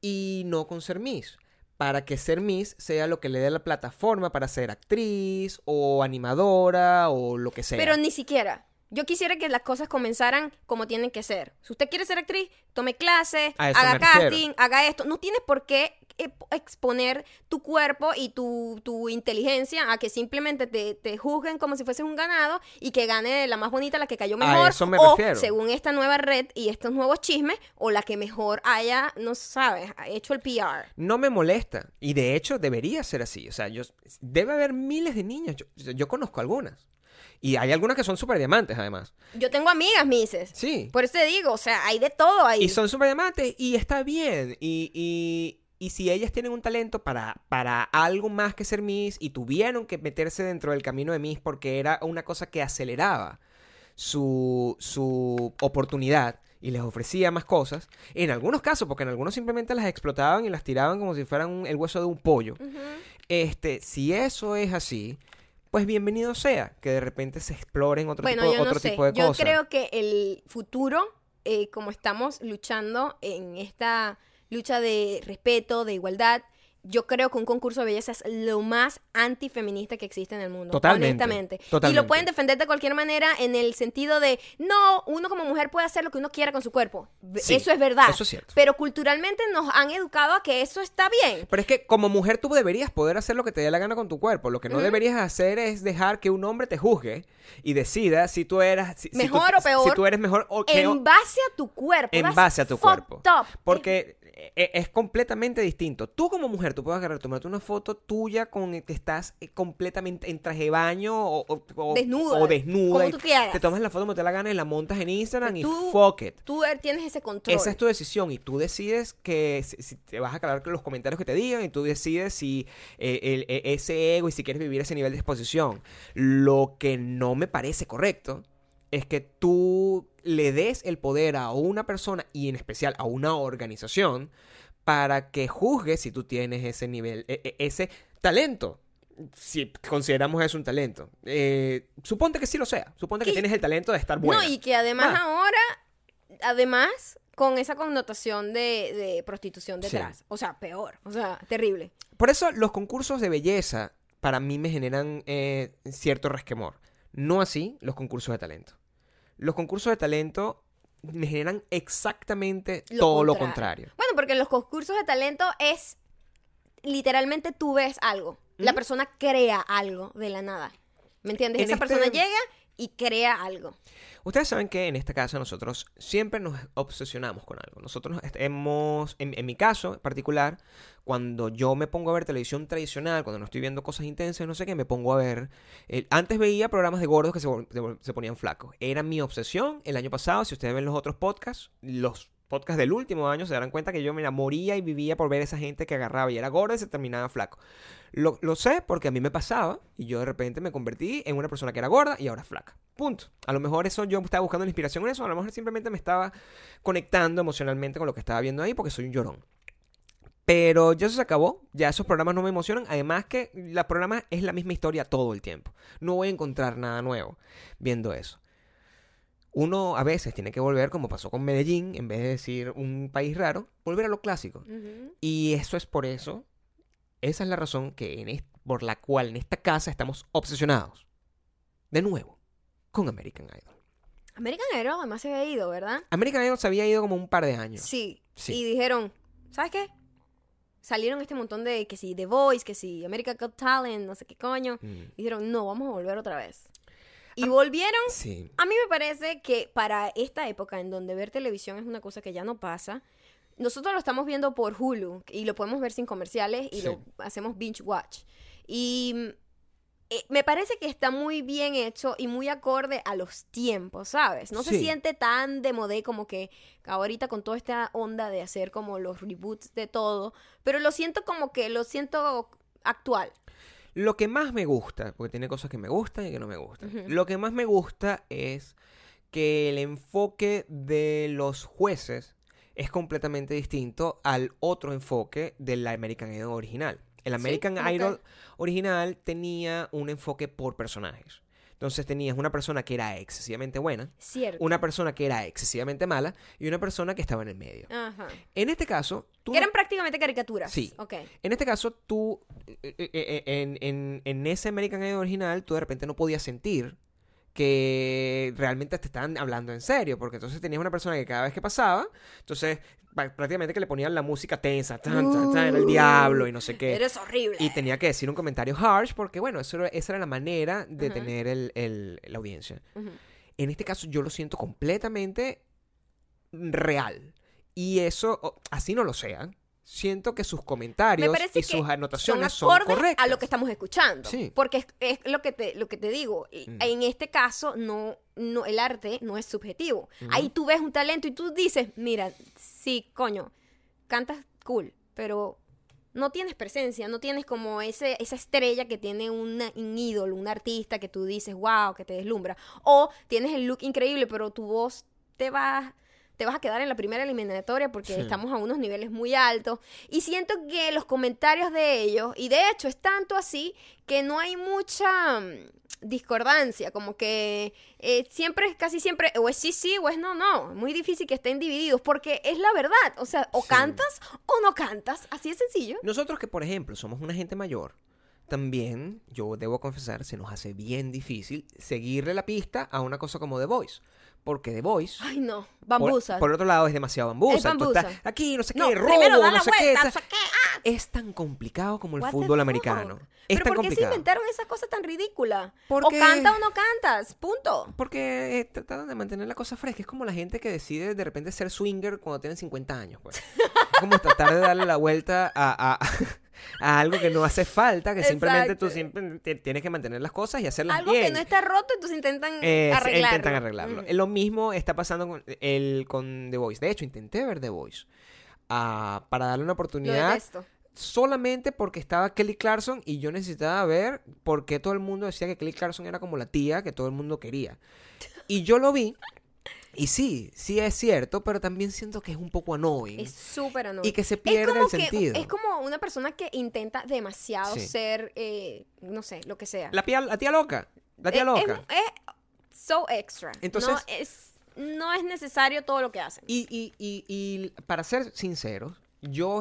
y no con ser Miss. Para que ser Miss sea lo que le dé la plataforma para ser actriz o animadora o lo que sea. Pero ni siquiera. Yo quisiera que las cosas comenzaran como tienen que ser. Si usted quiere ser actriz, tome clases, haga refiero. casting, haga esto. No tienes por qué exponer tu cuerpo y tu, tu inteligencia a que simplemente te, te juzguen como si fueses un ganado y que gane la más bonita, la que cayó A mejor. eso me o, refiero. según esta nueva red y estos nuevos chismes, o la que mejor haya, no sabes, ha hecho el PR. no me molesta. Y de hecho debería ser así. O sea, yo, debe haber miles de niñas. Yo, yo conozco algunas. Y hay algunas que son súper diamantes, además. Yo tengo amigas, Mises. Sí. Por eso te digo, o sea, hay de todo ahí. Y son súper diamantes y está bien. Y, y, y si ellas tienen un talento para, para algo más que ser Miss y tuvieron que meterse dentro del camino de Miss porque era una cosa que aceleraba su, su oportunidad y les ofrecía más cosas, en algunos casos, porque en algunos simplemente las explotaban y las tiraban como si fueran un- el hueso de un pollo. Este, si eso es así, pues bienvenido sea que de repente se exploren otro, Bueno, tipo, yo no otro sé. tipo de Yo cosas. creo que el futuro, eh, como estamos luchando en esta lucha de respeto, de igualdad, yo creo que un concurso de belleza es lo más antifeminista que existe en el mundo. Totalmente, Honestamente. Y totalmente. lo pueden defender de cualquier manera en el sentido de, no, uno como mujer puede hacer lo que uno quiera con su cuerpo. Sí, eso es verdad. eso es cierto. Pero culturalmente nos han educado a que eso está bien. Pero es que como mujer tú deberías poder hacer lo que te dé la gana con tu cuerpo. Lo que no deberías hacer es dejar que un hombre te juzgue y decida si tú eras si- si Mejor tú- o peor, Si tú eres mejor o que En base a tu cuerpo. en base a tu cuerpo. up. Porque es completamente distinto. Tú como mujer, tú puedes agarrar, tomarte una foto tuya con que estás eh, completamente en traje de baño o, o- o- Desnuda, o desnuda. como tú quieras. Te tomas la foto como te la gana y la montas en Instagram y Tú- fuck it. Tú tienes ese control. Esa es tu decisión y tú decides que si, si te vas a calar con los comentarios que te digan y tú decides si eh, el- e- ese ego y si quieres vivir ese nivel de exposición. Lo que no me parece correcto es que tú le des el poder a una persona y en especial a una organización para que juzgue si tú tienes ese nivel, e- e- ese talento. Si consideramos eso un talento. Eh, suponte que sí lo sea. Suponte que Y- tienes el talento de estar buena. No, y que además Ah. ahora, además, con esa connotación de, de prostitución Sí. detrás. O sea, peor. O sea, terrible. Por eso los concursos de belleza para mí me generan eh, cierto resquemor. No así los concursos de talento. Los concursos de talento me generan exactamente Lo todo lo contrario. Bueno, porque en los concursos de talento es literalmente tú ves algo. La persona crea algo de la nada. ¿Me entiendes? En Esa este- persona llega y crea algo. Ustedes saben que en esta casa nosotros siempre nos obsesionamos con algo. Nosotros hemos, en, en mi caso en particular, cuando yo me pongo a ver televisión tradicional, cuando no estoy viendo cosas intensas, no sé qué, me pongo a ver. eh, antes veía programas de gordos que se, se ponían flacos. Era mi obsesión el año pasado. Si ustedes ven los otros podcasts, los podcast del último año se darán cuenta que yo, mira, moría y vivía por ver esa gente que agarraba y era gorda y se terminaba flaco. Lo, lo sé porque a mí me pasaba y yo de repente me convertí en una persona que era gorda y ahora flaca. Punto. A lo mejor eso yo estaba buscando la inspiración en eso, a lo mejor simplemente me estaba conectando emocionalmente con lo que estaba viendo ahí porque soy un llorón. Pero ya eso se acabó, ya esos programas no me emocionan. Además que la programa es la misma historia todo el tiempo. No voy a encontrar nada nuevo viendo eso. Uno a veces tiene que volver, como pasó con Medellín, en vez de decir un país raro, volver a lo clásico. Ujú. Y eso es por eso, esa es la razón que en por la cual en esta casa estamos obsesionados. De nuevo, con American Idol. American Idol además se había ido, ¿verdad? American Idol se había ido como un par de años. Sí. Sí. Y dijeron, ¿sabes qué? Salieron este montón de que si The Voice, que si American Got Talent, no sé qué coño. Mm, Y dijeron, no, vamos a volver otra vez. Y volvieron. Sí. A mí me parece que para esta época en donde ver televisión es una cosa que ya no pasa, nosotros lo estamos viendo por Hulu y lo podemos ver sin comerciales y Sí. lo hacemos binge watch. Y eh, me parece que está muy bien hecho y muy acorde a los tiempos, ¿sabes? No se siente tan de modé como que ahorita con toda esta onda de hacer como los reboots de todo, pero lo siento como que lo siento actual. Lo que más me gusta, porque tiene cosas que me gustan y que no me gustan. Lo que más me gusta es que el enfoque de los jueces es completamente distinto al otro enfoque del American Idol original. El American ¿cómo qué? Idol original tenía un enfoque por personajes. Entonces tenías una persona que era excesivamente buena, Cierto. una persona que era excesivamente mala y una persona que estaba en el medio. Ajá. En este caso, tú eran prácticamente caricaturas. Sí. Ok. en este caso, tú, eh, eh, eh, en, en- en ese American Idol original, tú de repente no podías sentir que realmente te estaban hablando en serio, porque entonces tenías una persona que cada vez que pasaba, entonces prácticamente que le ponían la música tensa, tan, tan, tan, el diablo y no sé qué. Eres horrible. Y tenía que decir un comentario harsh, porque bueno, eso esa era la manera de tener el- el- la audiencia. En este caso yo lo siento completamente real. Y eso, así no lo sean, siento que sus comentarios y sus anotaciones son son, correctas. a lo que estamos escuchando. Sí. Porque es, es lo que te lo que te digo. Mm. En este caso no no el arte no es subjetivo. Ahí tú ves un talento y tú dices, mira, sí, coño, cantas cool, pero no tienes presencia, no tienes como ese, esa estrella que tiene una- un ídolo, un artista que tú dices, wow, que te deslumbra. O tienes el look increíble, pero tu voz te va, te vas a quedar en la primera eliminatoria porque Sí. estamos a unos niveles muy altos. Y siento que los comentarios de ellos, y de hecho es tanto así que no hay mucha mm, discordancia, como que eh, siempre, casi siempre, o es sí, sí, o es no, no. Muy difícil que estén divididos porque es la verdad. O sea, o Sí. cantas o no cantas. Así de sencillo. Nosotros que, por ejemplo, somos una gente mayor, también, yo debo confesar, se nos hace bien difícil seguirle la pista a una cosa como The Voice. Porque The Voice... Ay, no. Por, Bambusa. por otro lado, es demasiado bambusa. Es Tú bambusa. estás aquí, no sé qué, no, robo, primero da no la sé vuelta, no sé qué. Ah, Es tan complicado como el what fútbol americano. Es Pero tan ¿por qué se inventaron esas cosas tan ridículas? Porque- O canta o no cantas. Punto. Porque eh, tratan de mantener la cosa fresca. Es como la gente que decide de repente ser swinger cuando tienen 50 años. Pues. Es como tratar de darle la vuelta a, a- a algo que no hace falta, que simplemente tú Exacto. siempre te- tienes que mantener las cosas y hacerlas Algo bien. que no está roto, entonces intentan Eh, arreglarlo. Intentan arreglarlo. Ujú. Lo mismo está pasando con, el, con The Voice. De hecho, intenté ver The Voice ah, para darle una oportunidad solamente porque estaba Kelly Clarkson y yo necesitaba ver por qué todo el mundo decía que Kelly Clarkson era como la tía que todo el mundo quería. Y yo lo vi y sí, sí es cierto, pero también siento que es un poco annoying. Es súper annoying. Y que se Es pierde como el que- sentido. es como una persona que intenta demasiado Sí. ser, eh, no sé, lo que sea. La, tía, la tía loca. La tía Es- loca. Es, es so extra. Entonces- no es, no es necesario todo lo que hacen. Y, y, y, y para ser sinceros, yo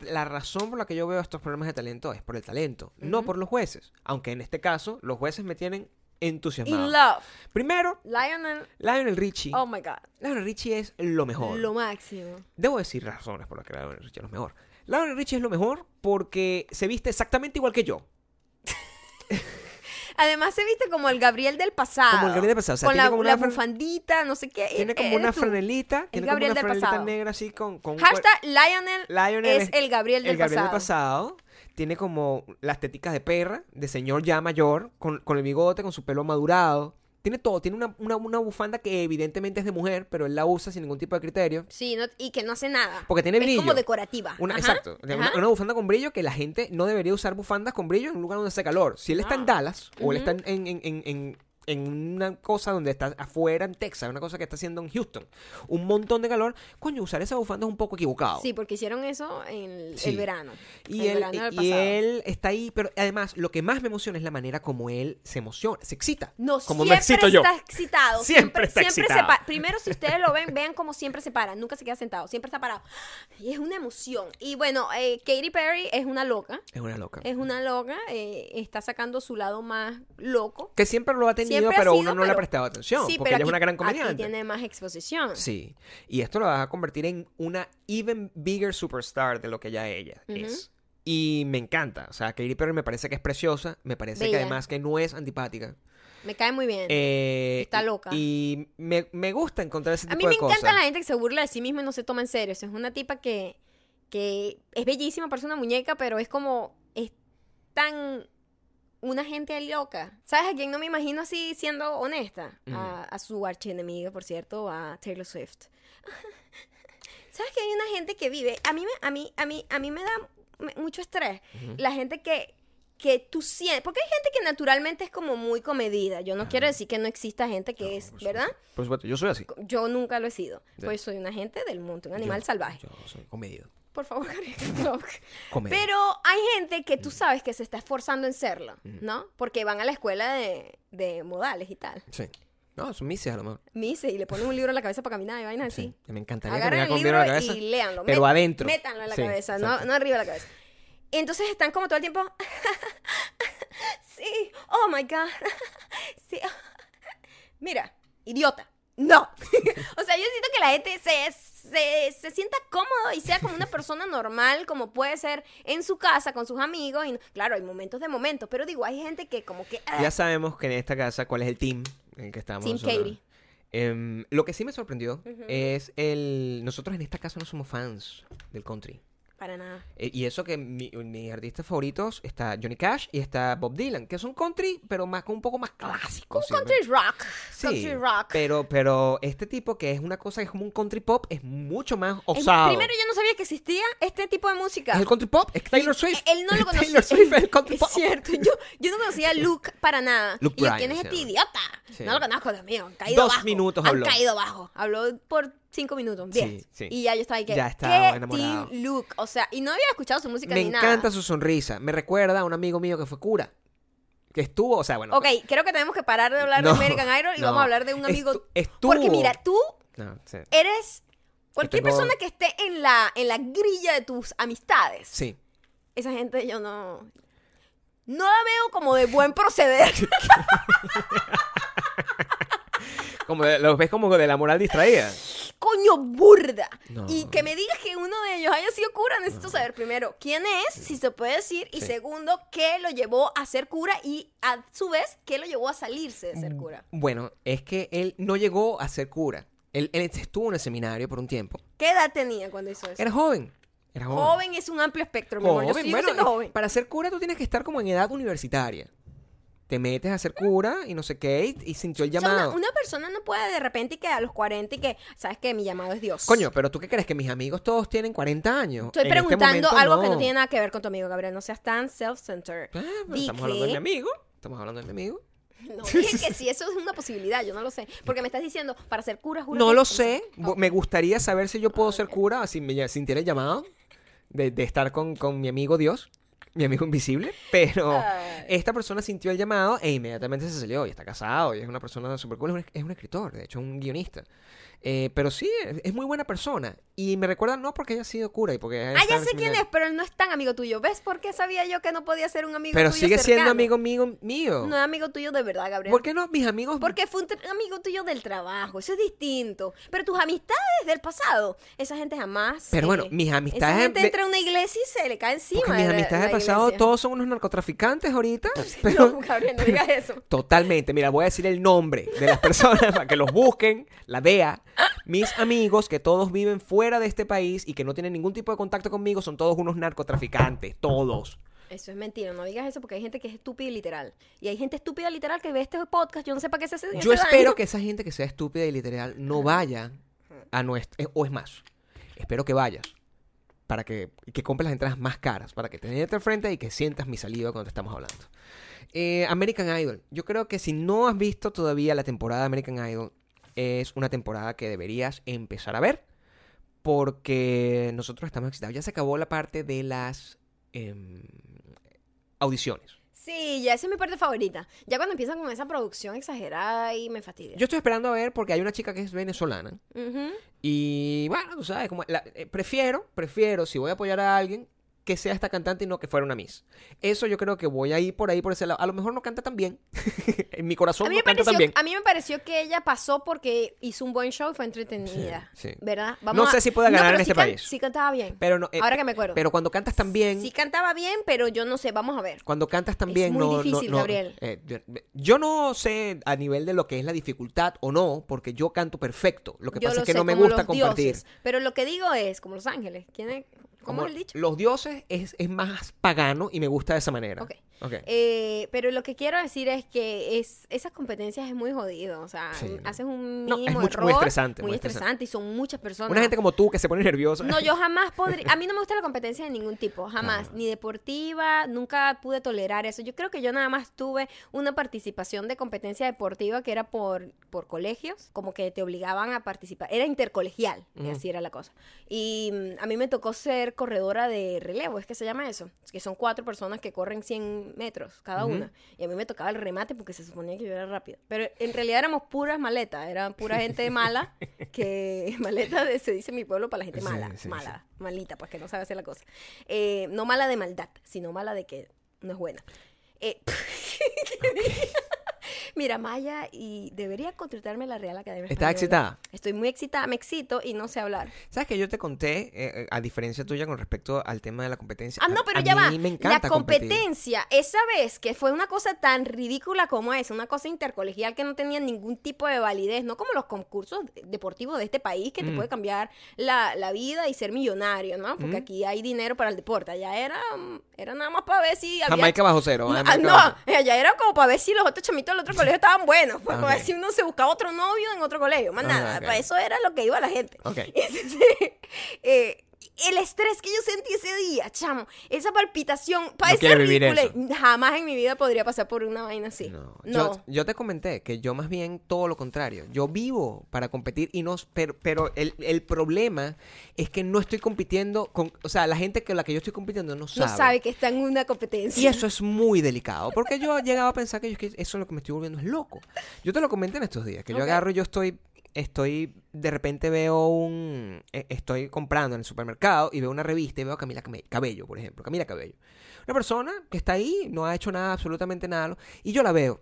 la razón por la que yo veo estos problemas de talento es por el talento, no por los jueces. Aunque en este caso, los jueces me tienen entusiasmado. In love. Primero, Lionel. Lionel Richie. Oh my god. Lionel Richie es lo mejor. Lo máximo. Debo decir razones por las que Lionel Richie es lo mejor. Lionel Richie es lo mejor porque se viste exactamente igual que yo. Además se viste como el Gabriel del pasado. Como el Gabriel del pasado, o sea, con tiene la, como la una fran- bufandita, no sé qué. Tiene como una tú. franelita. Tiene como Gabriel una del franelita pasado. negra así con, con Hashtag Lionel, Lionel es el Gabriel del el Gabriel pasado. del pasado tiene como las teticas de perra, de señor ya mayor, con, con el bigote, con su pelo madurado. Tiene todo. Tiene una, una, una bufanda que evidentemente es de mujer, pero él la usa sin ningún tipo de criterio. Sí, no- y que no hace nada. Porque tiene Es brillo. como decorativa. Una, Ajá, exacto. Ajá. una bufanda con brillo que la gente no debería usar bufandas con brillo en un lugar donde hace calor. Si él está en Dallas o él está en, en, en, en- en- una cosa donde está afuera en Texas, una cosa que está haciendo en Houston, un montón de calor, coño, usar esa bufanda es un poco equivocado. Sí, porque hicieron eso en el, Sí. el verano. Y, el él, verano del y él está ahí, pero además lo que más me emociona es la manera como él se emociona, se excita. No, como siempre me excito yo. está excitado. Siempre está se excitado. Primero, si ustedes lo ven, vean cómo siempre se para. Nunca se queda sentado. Siempre está parado. Y es una emoción. Y bueno, eh, Katy Perry es una loca. Es una loca. Es una loca. eh, está sacando su lado más loco. Que siempre lo ha tenido, Siempre pero sido, uno no le ha prestado atención. Sí, porque ella es aquí- una gran Aquí comediante. tiene más exposición. Sí. Y esto lo va a convertir en una even bigger superstar de lo que ya ella es. Y me encanta. O sea, Katy Perry me parece que es preciosa. Me parece que además que no es antipática. Me cae muy bien. Eh, Está loca. Y me, me gusta encontrar ese A tipo mí me de cosas. encanta la gente que se burla de sí misma y no se toma en serio. O sea, es una tipa que, que es bellísima, parece una muñeca, pero es como. Es tan. Una gente loca. ¿Sabes a quién no me imagino así siendo honesta? A, a su archienemiga, por cierto, a Taylor Swift. ¿Sabes que hay una gente que vive? A mí me, a mí, a mí, a mí me da mucho estrés. La gente que, que tú sientes. Porque hay gente que naturalmente es como muy comedida. Yo no quiero decir que no exista gente que es, ¿verdad? Por supuesto, yo soy así. Yo nunca lo he sido. Pues soy una gente del monte, un animal Yo- salvaje. Yo soy comedido. Por favor. Pero hay gente que tú sabes que se está esforzando en serlo, ¿no? Porque van a la escuela de, de modales y tal. Sí. No, son mises a lo mejor. Mise y le ponen un libro en la cabeza para caminar y vainas así. Sí. Me encantaría Agarren caminar el libro en la cabeza. y léanlo. Pero Met- adentro. Métanlo en la Sí, cabeza, no, no arriba de la cabeza. Entonces están como todo el tiempo. sí, oh my God. sí. Mira, idiota. No. o sea, yo siento que la gente se, se, se sienta cómodo y sea como una persona normal, como puede ser en su casa con sus amigos. Y claro, hay momentos de momentos, pero digo, hay gente que como que. ah, Ya sabemos que en esta casa cuál es el team en el que estamos. Team. Katie. Em, lo que sí me sorprendió es el... Nosotros en esta casa no somos fans del country. Para nada. Eh, y eso que mi- mis artistas favoritos está Johnny Cash y está Bob Dylan, que son country, pero más un poco más clásicos. siempre. Country rock. Sí, Country rock. Pero, pero este tipo que es una cosa que es como un country pop es mucho más Es- osado. Primero yo no sabía que existía este tipo de música. es el country pop, es Taylor Swift. Él no lo conocía. Taylor Swift es el country Es pop. cierto. Yo, yo no conocía a Luke para nada. Luke y yo, Bryan ¿quién es este idiota? Sí. No lo conozco, Dios mío. han Caído Dos bajo. minutos Han habló. caído bajo. Habló por cinco minutos. Sí, sí. Y ya yo estaba ahí que. Ya estaba ¿qué enamorado. Team Luke. O sea, y no había escuchado su música Me ni encanta nada. su sonrisa. Me recuerda a un amigo mío que fue cura. Que estuvo, o sea, bueno. Ok, creo que tenemos que parar de hablar No, de American Idol y no. vamos a hablar de un amigo. Estu- estuvo. Porque mira, tú No, sí. eres. Cualquier tengo- persona que esté en la, en la grilla de tus amistades. Sí. esa gente yo no. No la veo como de buen proceder. Como de- los ves como de la moral distraída. Coño, burda. No. Y que me digas que uno de ellos haya sido cura, necesito saber primero quién es, si se puede decir, y Sí. segundo, qué lo llevó a ser cura y a su vez, qué lo llevó a salirse de ser cura. Bueno, es que él no llegó a ser cura. Él, él estuvo en el seminario por un tiempo. ¿Qué edad tenía cuando hizo eso? Era joven. Era joven. joven es un amplio espectro, mi amor. Yo sigo bueno, eh, joven. para ser cura tú tienes que estar como en edad universitaria. Te metes a ser cura y no sé qué, y, y sintió el O sea, una, llamado. una persona no puede de repente y que a los 40 y que, ¿sabes qué? Mi llamado es Dios. Coño, pero tú qué crees que mis amigos todos tienen 40 años. Estoy En este preguntando momento, algo que no tiene nada que ver con tu amigo, Gabriel. No seas tan self-centered. Ah, estamos hablando de mi que- amigo. Estamos hablando de mi amigo. No, dije que si eso es una posibilidad, yo no lo sé. Porque me estás diciendo, para ser cura, No que- lo sé. Me gustaría saber si yo puedo ser cura si me ll- sintiera el llamado de, de estar con, con mi amigo Dios, mi amigo invisible. Pero Ay. esta persona sintió el llamado e inmediatamente se salió y está casado y es una persona súper cool. Es un, es un escritor, de hecho, un guionista. Eh, pero sí, es, es muy buena persona. Y me recuerda no porque haya sido cura y porque Ah, ya sé quién es, pero él no es tan amigo tuyo. ¿Ves por qué sabía yo que no podía ser un amigo Pero tuyo sigue siendo cercano? amigo mío. mío. No es amigo tuyo de verdad, Gabriel. ¿Por qué no? Mis amigos. Porque fue un amigo tuyo del trabajo, eso es distinto. Pero tus amistades del pasado, esa gente jamás. Pero bueno, mis Esa amistades gente de- entra a una iglesia y se le cae encima. Porque mis amistades del pasado todos son unos narcotraficantes ahorita. Pero, No, Gabriel, no digas eso. Totalmente. Mira, voy a decir el nombre de las personas para que los busquen, la DEA. Mis amigos que todos viven fuera de este país y que no tienen ningún tipo de contacto conmigo son todos unos narcotraficantes. Todos. Eso es mentira, no digas eso porque hay gente que es estúpida y literal. Y hay gente estúpida y literal que ve este podcast, yo no sé para qué se hace Yo espero daño. que esa gente que sea estúpida y literal no vaya a nuestro... O es más, espero que vayas para que, que compres las entradas más caras, para que te sientes al frente y que sientas mi saliva cuando estamos hablando. Eh, American Idol. Yo creo que si no has visto todavía la temporada de American Idol, es una temporada que deberías empezar a ver. Porque nosotros estamos excitados. Ya se acabó la parte de las em, audiciones. Sí, ya esa es mi parte favorita. Ya cuando empiezan con esa producción exagerada y me fastidia. Yo estoy esperando a ver porque hay una chica que es venezolana. Y bueno, tú sabes, como la- eh, prefiero, prefiero, si voy a apoyar a alguien, que sea esta cantante y no que fuera una Miss. Eso yo creo que voy a ir por ahí, por ese lado. A lo mejor no canta tan bien. en mi corazón A mí, no me canta pareció, tan bien. a mí me pareció que ella pasó porque hizo un buen show y fue entretenida. Sí, sí. ¿Verdad? No sé si pueda ganar pero en sí este país. Sí cantaba bien. Pero no, eh, Ahora que me acuerdo. Pero cuando cantas tan bien, Sí cantaba bien, pero yo no sé, vamos a ver. cuando cantas tan Es bien, muy no, no- difícil, no- Gabriel. eh, yo, yo no sé a nivel de lo que es la dificultad o no, porque yo canto perfecto. Lo que Yo pasa lo es que sé, no me gusta compartir. dioses. Pero lo que digo es, como Los Ángeles. ¿Quién es? ¿Cómo Como es el dicho? Los dioses es, es más pagano y me gusta de esa manera. Ok. Eh, pero lo que quiero decir es que es esas competencias es muy jodido. O sea, Sí, no. haces un No, mínimo es mucho- error. muy estresante, Muy muy estresante. Y son muchas personas. Una gente como tú que se pone nerviosa. No, yo jamás podría. A mí no me gusta la competencia de ningún tipo, jamás. Ni deportiva, nunca pude tolerar eso. Yo creo que yo nada más tuve una participación de competencia deportiva que era por, por colegios, como que te obligaban a participar. Era intercolegial, y Ujú. así era la cosa. Y mm, a mí me tocó ser corredora de relevo, es que se llama eso. Que son cuatro personas que corren 100 metros cada una. Y a mí me tocaba el remate porque se suponía que yo era rápido. Pero en realidad éramos puras maletas, eran pura gente mala, que maleta de- se dice en mi pueblo para la gente Sí, mala, sí, mala, malita, pues que no sabe hacer la cosa. Eh, no mala de maldad, sino mala de que no es buena. Eh, Maya, y debería contratarme la Real Academia ¿Estás Española. excitada? Estoy muy excitada, me excito y no sé hablar. ¿Sabes que yo te conté, eh, eh, a diferencia tuya con respecto al tema de la competencia? Ah, no, pero a ya va. mí me La encanta competir. competencia, esa vez que fue una cosa tan ridícula como esa, una cosa intercolegial que no tenía ningún tipo de validez, no como los concursos de- deportivos de este país que te Mm. puede cambiar la, la vida y ser millonario, ¿no? Porque Mm. aquí hay dinero para el deporte. Allá era, mm, era nada más para ver si había... Jamaica bajo cero. Jamaica ah, bajo- no, allá era como para ver si los otros chamitos del otro colegio estaban buenos, pues Ah, para ver ok. si uno se buscaba otro novio en otro colegio, más Ah, nada, para eso era lo que iba la gente. Ok. Entonces, eh, el estrés que yo sentí ese día, chamo, esa palpitación, parece quiero vivir ridículo. Jamás en mi vida podría pasar por una vaina así. No. No. Yo, yo te comenté que yo más bien todo lo contrario. Yo vivo para competir y no... Pero, pero el, el problema es que no estoy compitiendo con... O sea, la gente con la que yo estoy compitiendo no No sabe. sabe que está en una competencia. Y eso es muy delicado, porque yo he llegado a pensar que, yo- que eso es lo que me estoy volviendo es loco. Yo te lo comenté en estos días, que yo agarro y yo estoy, estoy, de repente veo un, eh, estoy comprando en el supermercado y veo una revista y veo a Camila Cabello, por ejemplo, Camila Cabello. Una persona que está ahí, no ha hecho nada, absolutamente nada, y yo la veo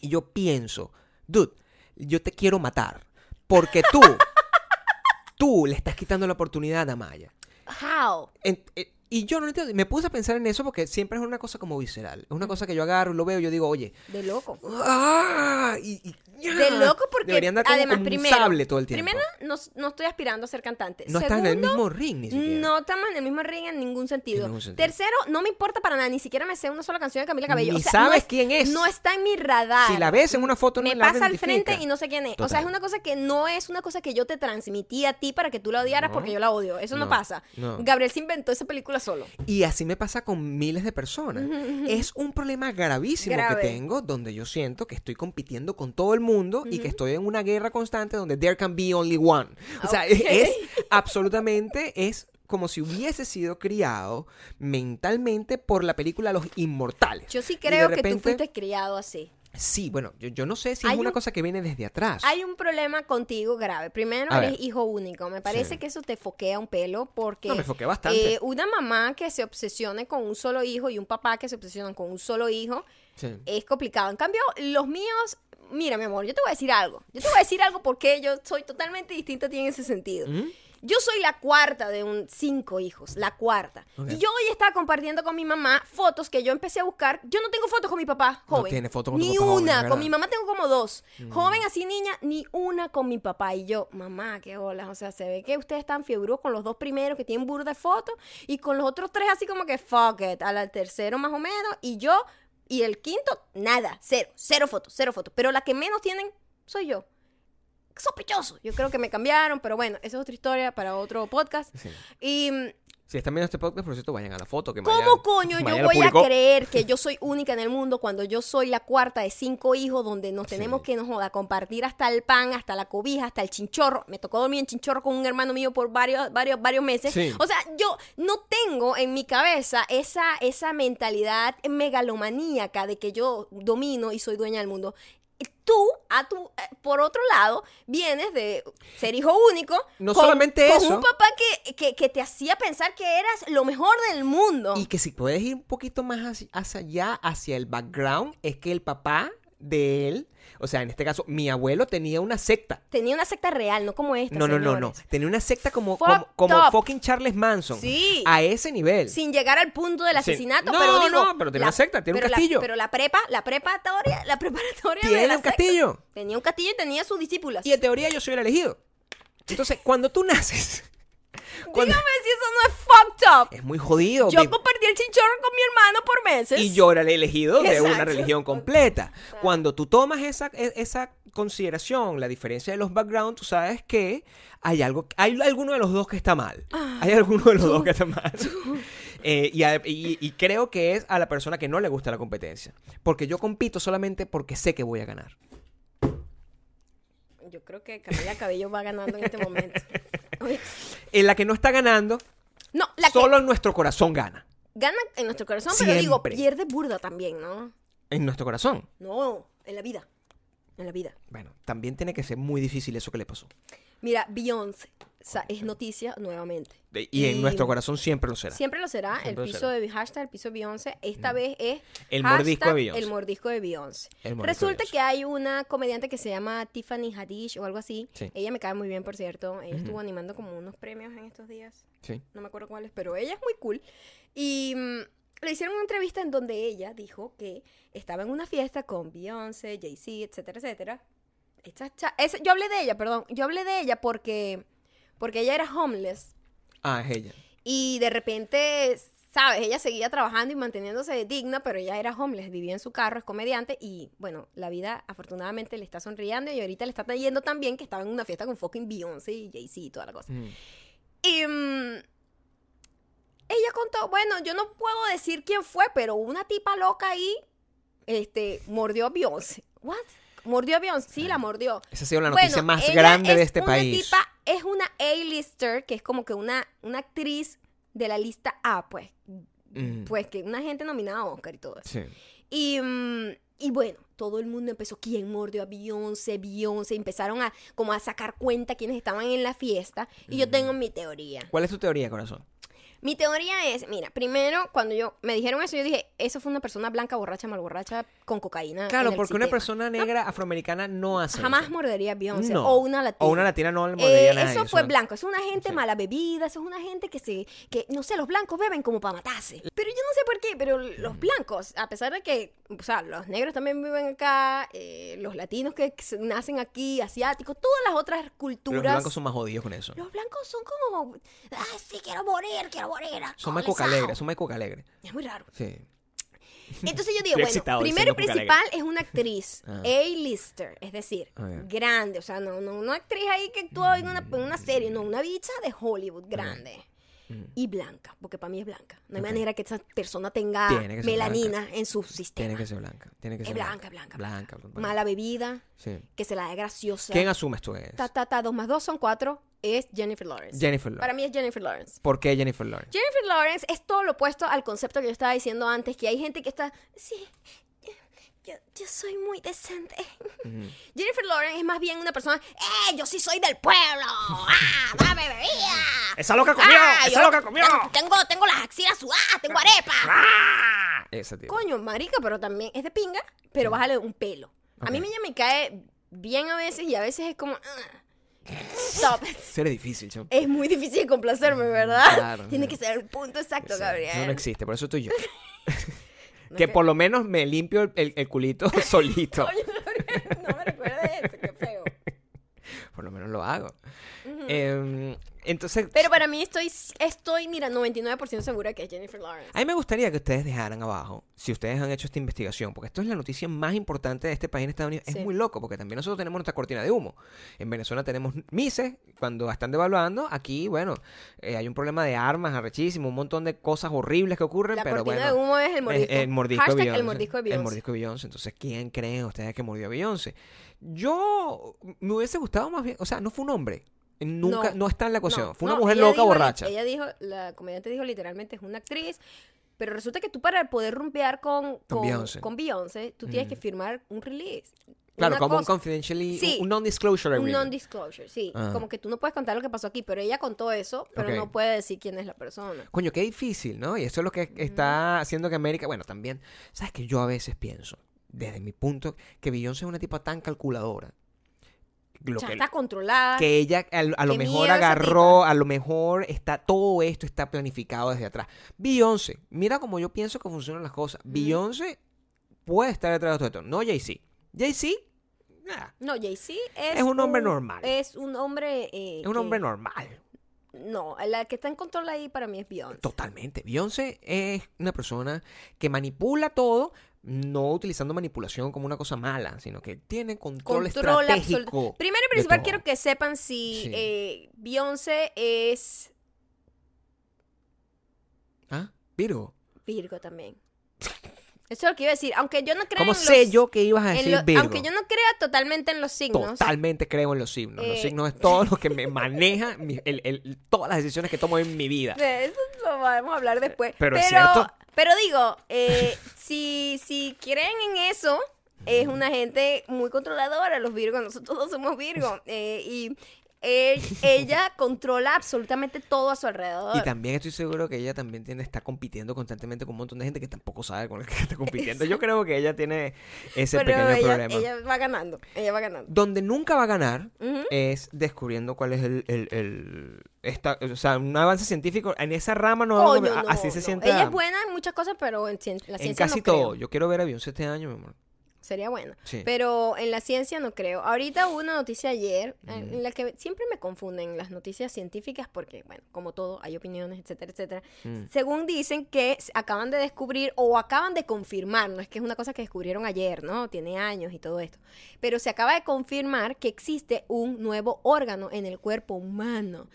y yo pienso, dude, yo te quiero matar, porque tú, tú le estás quitando la oportunidad a Maya. How? En- eh, y yo no entiendo, me puse a pensar en eso porque siempre es una cosa como visceral. Es una cosa que yo agarro lo veo y yo digo, oye, De loco. ¡ah! Y, y- De loco porque Deberían dar como, además como un primero, sable todo el tiempo. primero no, no estoy aspirando a ser cantante. no estás en el mismo ring ni siquiera. No estamos en el mismo ring en ningún sentido. En ningún sentido. Tercero, no me importa para nada, ni siquiera me sé una sola canción de Camila Cabello. Ni o sea, sabes no es- quién es. No está en mi radar. Si la ves en una foto, no me la pasa al frente y no sé quién es. O sea, es una cosa que no es una cosa que yo te transmití a ti para que tú la odiaras No. porque yo la odio. Eso no, pasa. Gabriel se inventó esa película solo. Y así me pasa con miles de personas. es un problema gravísimo Grave. que tengo donde yo siento que estoy compitiendo con todo el mundo y que estoy en una guerra constante donde there can be only one. O sea, es, Ok. es absolutamente es como si hubiese sido criado mentalmente por la película Los Inmortales. Yo sí creo que tú fuiste criado así. Sí, bueno, yo, yo no sé si Hay es una un- cosa que viene desde atrás. Hay un problema contigo grave. Primero, A eres ver. hijo único. Me parece Sí. que eso te foquea un pelo porque... No, me foquea bastante. eh, una mamá que se obsesione con un solo hijo y un papá que se obsesionan con un solo hijo Sí. es complicado. En cambio, los míos... Mira, mi amor, yo te voy a decir algo. Yo te voy a decir algo porque yo soy totalmente distinta a ti en ese sentido. ¿Mm? Yo soy la cuarta de un cinco hijos, la cuarta. Y yo hoy estaba compartiendo con mi mamá fotos que yo empecé a buscar. Yo no tengo fotos con mi papá No joven. tiene fotos con tu Ni papá joven, una. con mi mamá tengo como dos. Joven así niña, ni una con mi papá. Y yo, mamá, qué bolas. O sea, se ve que ustedes están fiebrudos con los dos primeros que tienen burda de fotos y con los otros tres así como que fuck it. Al tercero más o menos. Y yo, y el quinto, nada. Cero. Cero fotos, cero fotos. Pero la que menos tienen soy yo. Sospechoso. Yo creo que me cambiaron, pero bueno, esa es otra historia para otro podcast. Sí. Y Si están viendo este podcast, por cierto, vayan a la foto. Que ¿Cómo Maya- coño Maya yo voy a creer que yo soy única en el mundo cuando yo soy la cuarta de cinco hijos donde nos Sí. tenemos que nos joda compartir hasta el pan, hasta la cobija, hasta el chinchorro? Me tocó dormir en chinchorro con un hermano mío por varios varios varios meses. Sí. O sea, yo no tengo en mi cabeza esa esa mentalidad megalomaníaca de que yo domino y soy dueña del mundo. Tú, a tu, eh, por otro lado, vienes de ser hijo único. No con- solamente con eso. un papá que, que, que te hacía pensar que eras lo mejor del mundo. Y que si puedes ir un poquito más hacia, hacia allá, hacia el background, es que el papá de él, o sea, en este caso, mi abuelo tenía una secta. Tenía una secta real, no como esta. No, no, no, no. Tenía una secta como, como, fucking Charles Manson. Sí. A ese nivel. Sin llegar al punto del asesinato, No, pero digo, no, pero tenía una secta, tiene un pero la- castillo. pero la prepa, la preparatoria, la preparatoria de Tiene la un secta, castillo. Tenía un castillo y tenía sus discípulas. Y en teoría yo soy el elegido. Entonces, cuando tú naces, cuando- Dígame si eso no es fucked up. es muy jodido. Yo mi- compartí el chinchorro con mi hermano por meses. y yo era el elegido de una religión completa. Cuando tú tomas esa, e- esa consideración, la diferencia de los backgrounds, tú sabes que hay algo, hay alguno de los dos que está mal. Ah. hay alguno de los dos que está mal. Eh, y, a- y- y creo que es a la persona que no le gusta la competencia. Porque yo compito solamente porque sé que voy a ganar. Yo creo que Camila Cabello va ganando en este momento. En la que no está ganando, No, la solo en nuestro corazón gana. gana en nuestro corazón, pero digo, pierde burda también, ¿no? En nuestro corazón. No, en la vida. En la vida. Bueno, también tiene que ser muy difícil eso que le pasó. Mira, Beyoncé es noticia nuevamente. De- Y en nuestro corazón siempre lo será. Siempre lo será. Siempre el piso de hashtag, el piso de Beyoncé. Esta vez es El hashtag mordisco de Beyoncé. El mordisco de Beyoncé. Mordisco de Resulta Beyoncé. que hay una comediante que se llama Tiffany Haddish o algo así. Sí. Ella me cae muy bien, por cierto. Ella estuvo animando como unos premios en estos días. Sí. No me acuerdo cuáles, pero ella es muy cool. Y mm, le hicieron una entrevista en donde ella dijo que estaba en una fiesta con Beyoncé, Jay-Z, etcétera, etcétera. Esta cha- esa- yo hablé de ella, perdón. Yo hablé de ella porque, porque ella era homeless. Ah, es ella. Y de repente, ¿sabes? Ella seguía trabajando y manteniéndose digna, pero ella era homeless, vivía en su carro, es comediante y, bueno, la vida afortunadamente le está sonriendo y ahorita le está yendo tan bien que estaba en una fiesta con fucking Beyoncé y Jay-Z y toda la cosa. Mm. Y mm, ella contó, bueno, yo no puedo decir quién fue, pero una tipa loca ahí, este, mordió a Beyoncé. ¿What? Mordió a Beyoncé, sí, la mordió. Esa ha sido la Bueno, noticia más ella grande de es este una país. tipa- es una A-lister, que es como que una, una actriz de la lista A, pues. Mm. Pues que una gente nominada a Oscar y todo eso. Sí. Y, mm, y bueno, todo el mundo empezó, ¿quién mordió a Beyoncé? Beyoncé. Empezaron a como a sacar cuenta quienes estaban en la fiesta. Y yo tengo mi teoría. ¿Cuál es tu teoría, corazón? Mi teoría es, mira, primero, cuando yo me dijeron eso, yo dije, eso fue una persona blanca, borracha, mal borracha, con cocaína. Claro, en el porque una persona negra afroamericana no hace Jamás eso. mordería a Beyoncé. No. O una latina. O una latina no mordería Eh, a nadie, eso fue no- blanco, es una gente Sí. mala bebida, eso es una gente que se, que no sé, los blancos beben como para matarse. Pero yo no sé por qué, pero los blancos, a pesar de que, o sea, los negros también viven acá, eh, los latinos que nacen aquí, asiáticos, todas las otras culturas. Los blancos son más jodidos con eso. Los blancos son como, ah, sí, quiero morir, quiero morir. Son más colizao". coca alegre, son más coca alegre. Es muy raro. Sí. Entonces yo digo, Estoy bueno, excitado primero y diciendo Cuca principal es una actriz Ah. A-lister, es decir, Ah, ya. grande, o sea, no, no una actriz ahí que actúa en una, en una serie, no, una bicha de Hollywood grande. Y blanca, porque para mí es blanca. No hay manera que esa persona tenga melanina en su sistema. Tiene que ser blanca. Tiene que es ser blanca, blanca, Blanca. blanca. Mala bebida, Sí. que se la dé graciosa. ¿Quién asumes tú es? Ta, ta, ta, dos más dos son cuatro, es Jennifer Lawrence. Jennifer Para Lawrence. mí es Jennifer Lawrence. ¿Por qué Jennifer Lawrence? Jennifer Lawrence es todo lo opuesto al concepto que yo estaba diciendo antes, que hay gente que está, sí, yo, yo soy muy decente. Jennifer Lawrence es más bien una persona, ¡eh, yo sí soy del pueblo! ¡Ah, dame bebida! ¡Esa loca comió! ¡Ah, ¡Esa loca comió! Tengo, tengo las axilas sudadas, tengo arepa. ¡Ah! Esa tío. Coño, marica, pero también es de pinga, pero bájale un pelo. A mí ella me cae bien a veces y a veces es como... "Ah". Stop. Será difícil, chamo. Es muy difícil complacerme, ¿verdad? Claro, Tiene que ser el punto exacto, Gabriel. Eso no existe, por eso estoy yo. No que por lo menos me limpio el, el- el culito solito. Oye, Gabriel, no me recuerdes eso. Por lo menos lo hago. Em, entonces, Pero para mí estoy, estoy, mira, 99% segura que es Jennifer Lawrence. a mí me gustaría que ustedes dejaran abajo, si ustedes han hecho esta investigación, porque esto es la noticia más importante de este país en Estados Unidos. Sí. Es muy loco, porque también nosotros tenemos nuestra cortina de humo. En Venezuela tenemos Mises, cuando están devaluando. Aquí, bueno, eh, hay un problema de armas arrechísimo, un montón de cosas horribles que ocurren, La pero cortina bueno. de humo es el es- mordisco. el mordisco de Hashtag Beyoncé. el mordisco de El Beyoncé. mordisco de Beyoncé. Entonces, ¿quién creen ustedes que mordió a Beyoncé? Yo me hubiese gustado más bien, o sea, no fue un hombre. Nunca, no, No. está en la ecuación. No, fue una no, mujer loca dijo borracha. Ella dijo, la comediante dijo literalmente es una actriz, pero resulta que tú para poder rompear con, Con Beyoncé. con Beyoncé, tú tienes Mm. que firmar un release. Claro, como un confidentially, Sí. un non-disclosure un non-disclosure, sí. Ah. Como que tú no puedes contar lo que pasó aquí, pero ella contó eso, pero no puede decir quién es la persona. Coño, qué difícil, ¿no? Y eso es lo que está haciendo que América, bueno, también, ¿sabes que Yo a veces pienso, desde mi punto, que Beyoncé es una tipa tan calculadora. Lo o sea, que, está controlada. que ella a, a lo mejor agarró, a lo mejor está, todo esto está planificado desde atrás. Beyoncé, mira como yo pienso que funcionan las cosas. Beyoncé puede estar detrás de todo esto, no Jay-Z. Jay-Z, nah, No, Jay-Z es, Es un hombre normal. Es un hombre... eh, es un que- hombre normal. No, la que está en control ahí para mí es Beyoncé. Totalmente. Beyoncé es una persona que manipula todo, no utilizando manipulación como una cosa mala, sino que tiene control Controla estratégico. Primero y principal quiero que sepan si Sí. eh, Beyoncé es ¿Ah? Virgo. Virgo también. Eso es lo que iba a decir. Aunque yo no creo ¿Cómo en sé los- yo que ibas a decir lo- Virgo? Aunque yo no crea totalmente en los signos. Totalmente creo en los signos. los Eh, signos es todo lo que me maneja mi- el- el- todas las decisiones que tomo en mi vida. De eso lo vamos a hablar después. Pero es cierto. Pero digo, eh, si, si creen en eso, es una gente muy controladora, los Virgos, nosotros todos somos Virgos. eh, y él- ella controla absolutamente todo a su alrededor. Y también estoy seguro que ella también tiene, está compitiendo constantemente con un montón de gente que tampoco sabe con la que está compitiendo. Yo creo que ella tiene ese pero pequeño ella, problema. ella va ganando, ella va ganando. Donde nunca va a ganar es descubriendo cuál es el, el, el- esta, o sea, un avance científico en esa rama no, Coño, no, así se siente Ella es buena en muchas cosas, pero en, la en ciencia casi no creo. todo. Yo quiero ver a Beyoncé este año, mi amor. Sería buena. Sí. Pero en la ciencia no creo. Ahorita hubo una noticia ayer en en la que siempre me confunden las noticias científicas porque, bueno, como todo, hay opiniones, etcétera, etcétera. Mm. Según dicen que acaban de descubrir o acaban de confirmar, no es que es una cosa que descubrieron ayer, ¿no? Tiene años y todo esto. Pero se acaba de confirmar que existe un nuevo órgano en el cuerpo humano.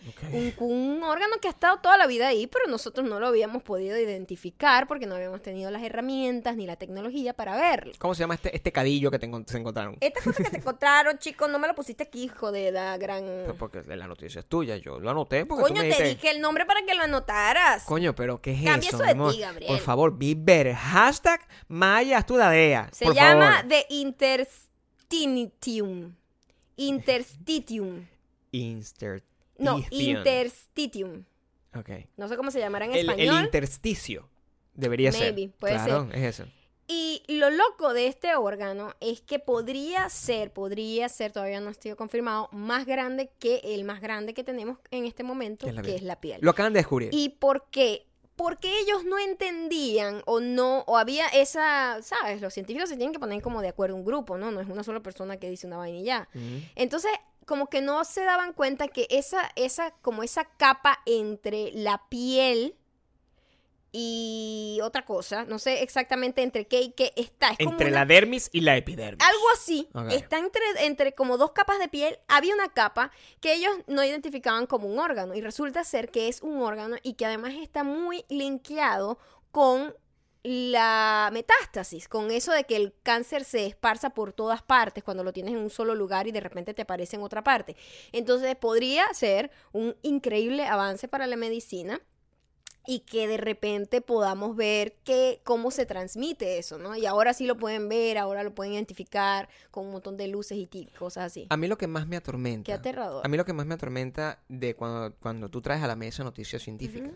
Un órgano que ha estado toda la vida ahí, pero nosotros no lo habíamos podido identificar porque no habíamos tenido las herramientas ni la tecnología para verlo. ¿Cómo se llama este, este cadillo que te encont- se encontraron? Esta cosa que te encontraron, chicos, no me lo pusiste aquí, hijo de la gran... Porque la noticia es tuya. Yo lo anoté porque Coño, tú me te dije el nombre para que lo anotaras. Coño, pero ¿qué es Cambia eso, eso de amor? ti, Gabriel. Por favor, be better. Hashtag Maya, haz tu tarea. Se por llama favor. The Interstitium. Interstitium. Inster- No. Interstitium. Ok. No sé cómo se llamará en El, el español. intersticio. Debería Maybe, ser. puede claro, es eso. Y lo loco de este órgano es que podría ser, podría ser, todavía no ha sido confirmado, más grande que el más grande que tenemos en este momento, Que es la que piel. es la piel. Lo acaban de descubrir. ¿Y por qué? Porque ellos no entendían o no, o había esa, ¿sabes? Los científicos se tienen que poner como de acuerdo un grupo, ¿no? No es una sola persona que dice una vaina y ya. Ujú. Entonces, como que no se daban cuenta que esa, esa, como esa capa entre la piel y otra cosa, no sé exactamente entre qué y qué está. Es como Entre una- la dermis y la epidermis. algo así. Está entre, entre como dos capas de piel. Había una capa que ellos no identificaban como un órgano. Y resulta ser que es un órgano y que además está muy linkeado con la metástasis, con eso de que el cáncer se esparza por todas partes cuando lo tienes en un solo lugar y de repente te aparece en otra parte. Entonces podría ser un increíble avance para la medicina y que de repente podamos ver que, cómo se transmite eso, ¿no? Y ahora sí lo pueden ver, ahora lo pueden identificar con un montón de luces y cosas así. A mí lo que más me atormenta. Qué aterrador. A mí lo que más me atormenta de cuando, cuando tú traes a la mesa noticias científicas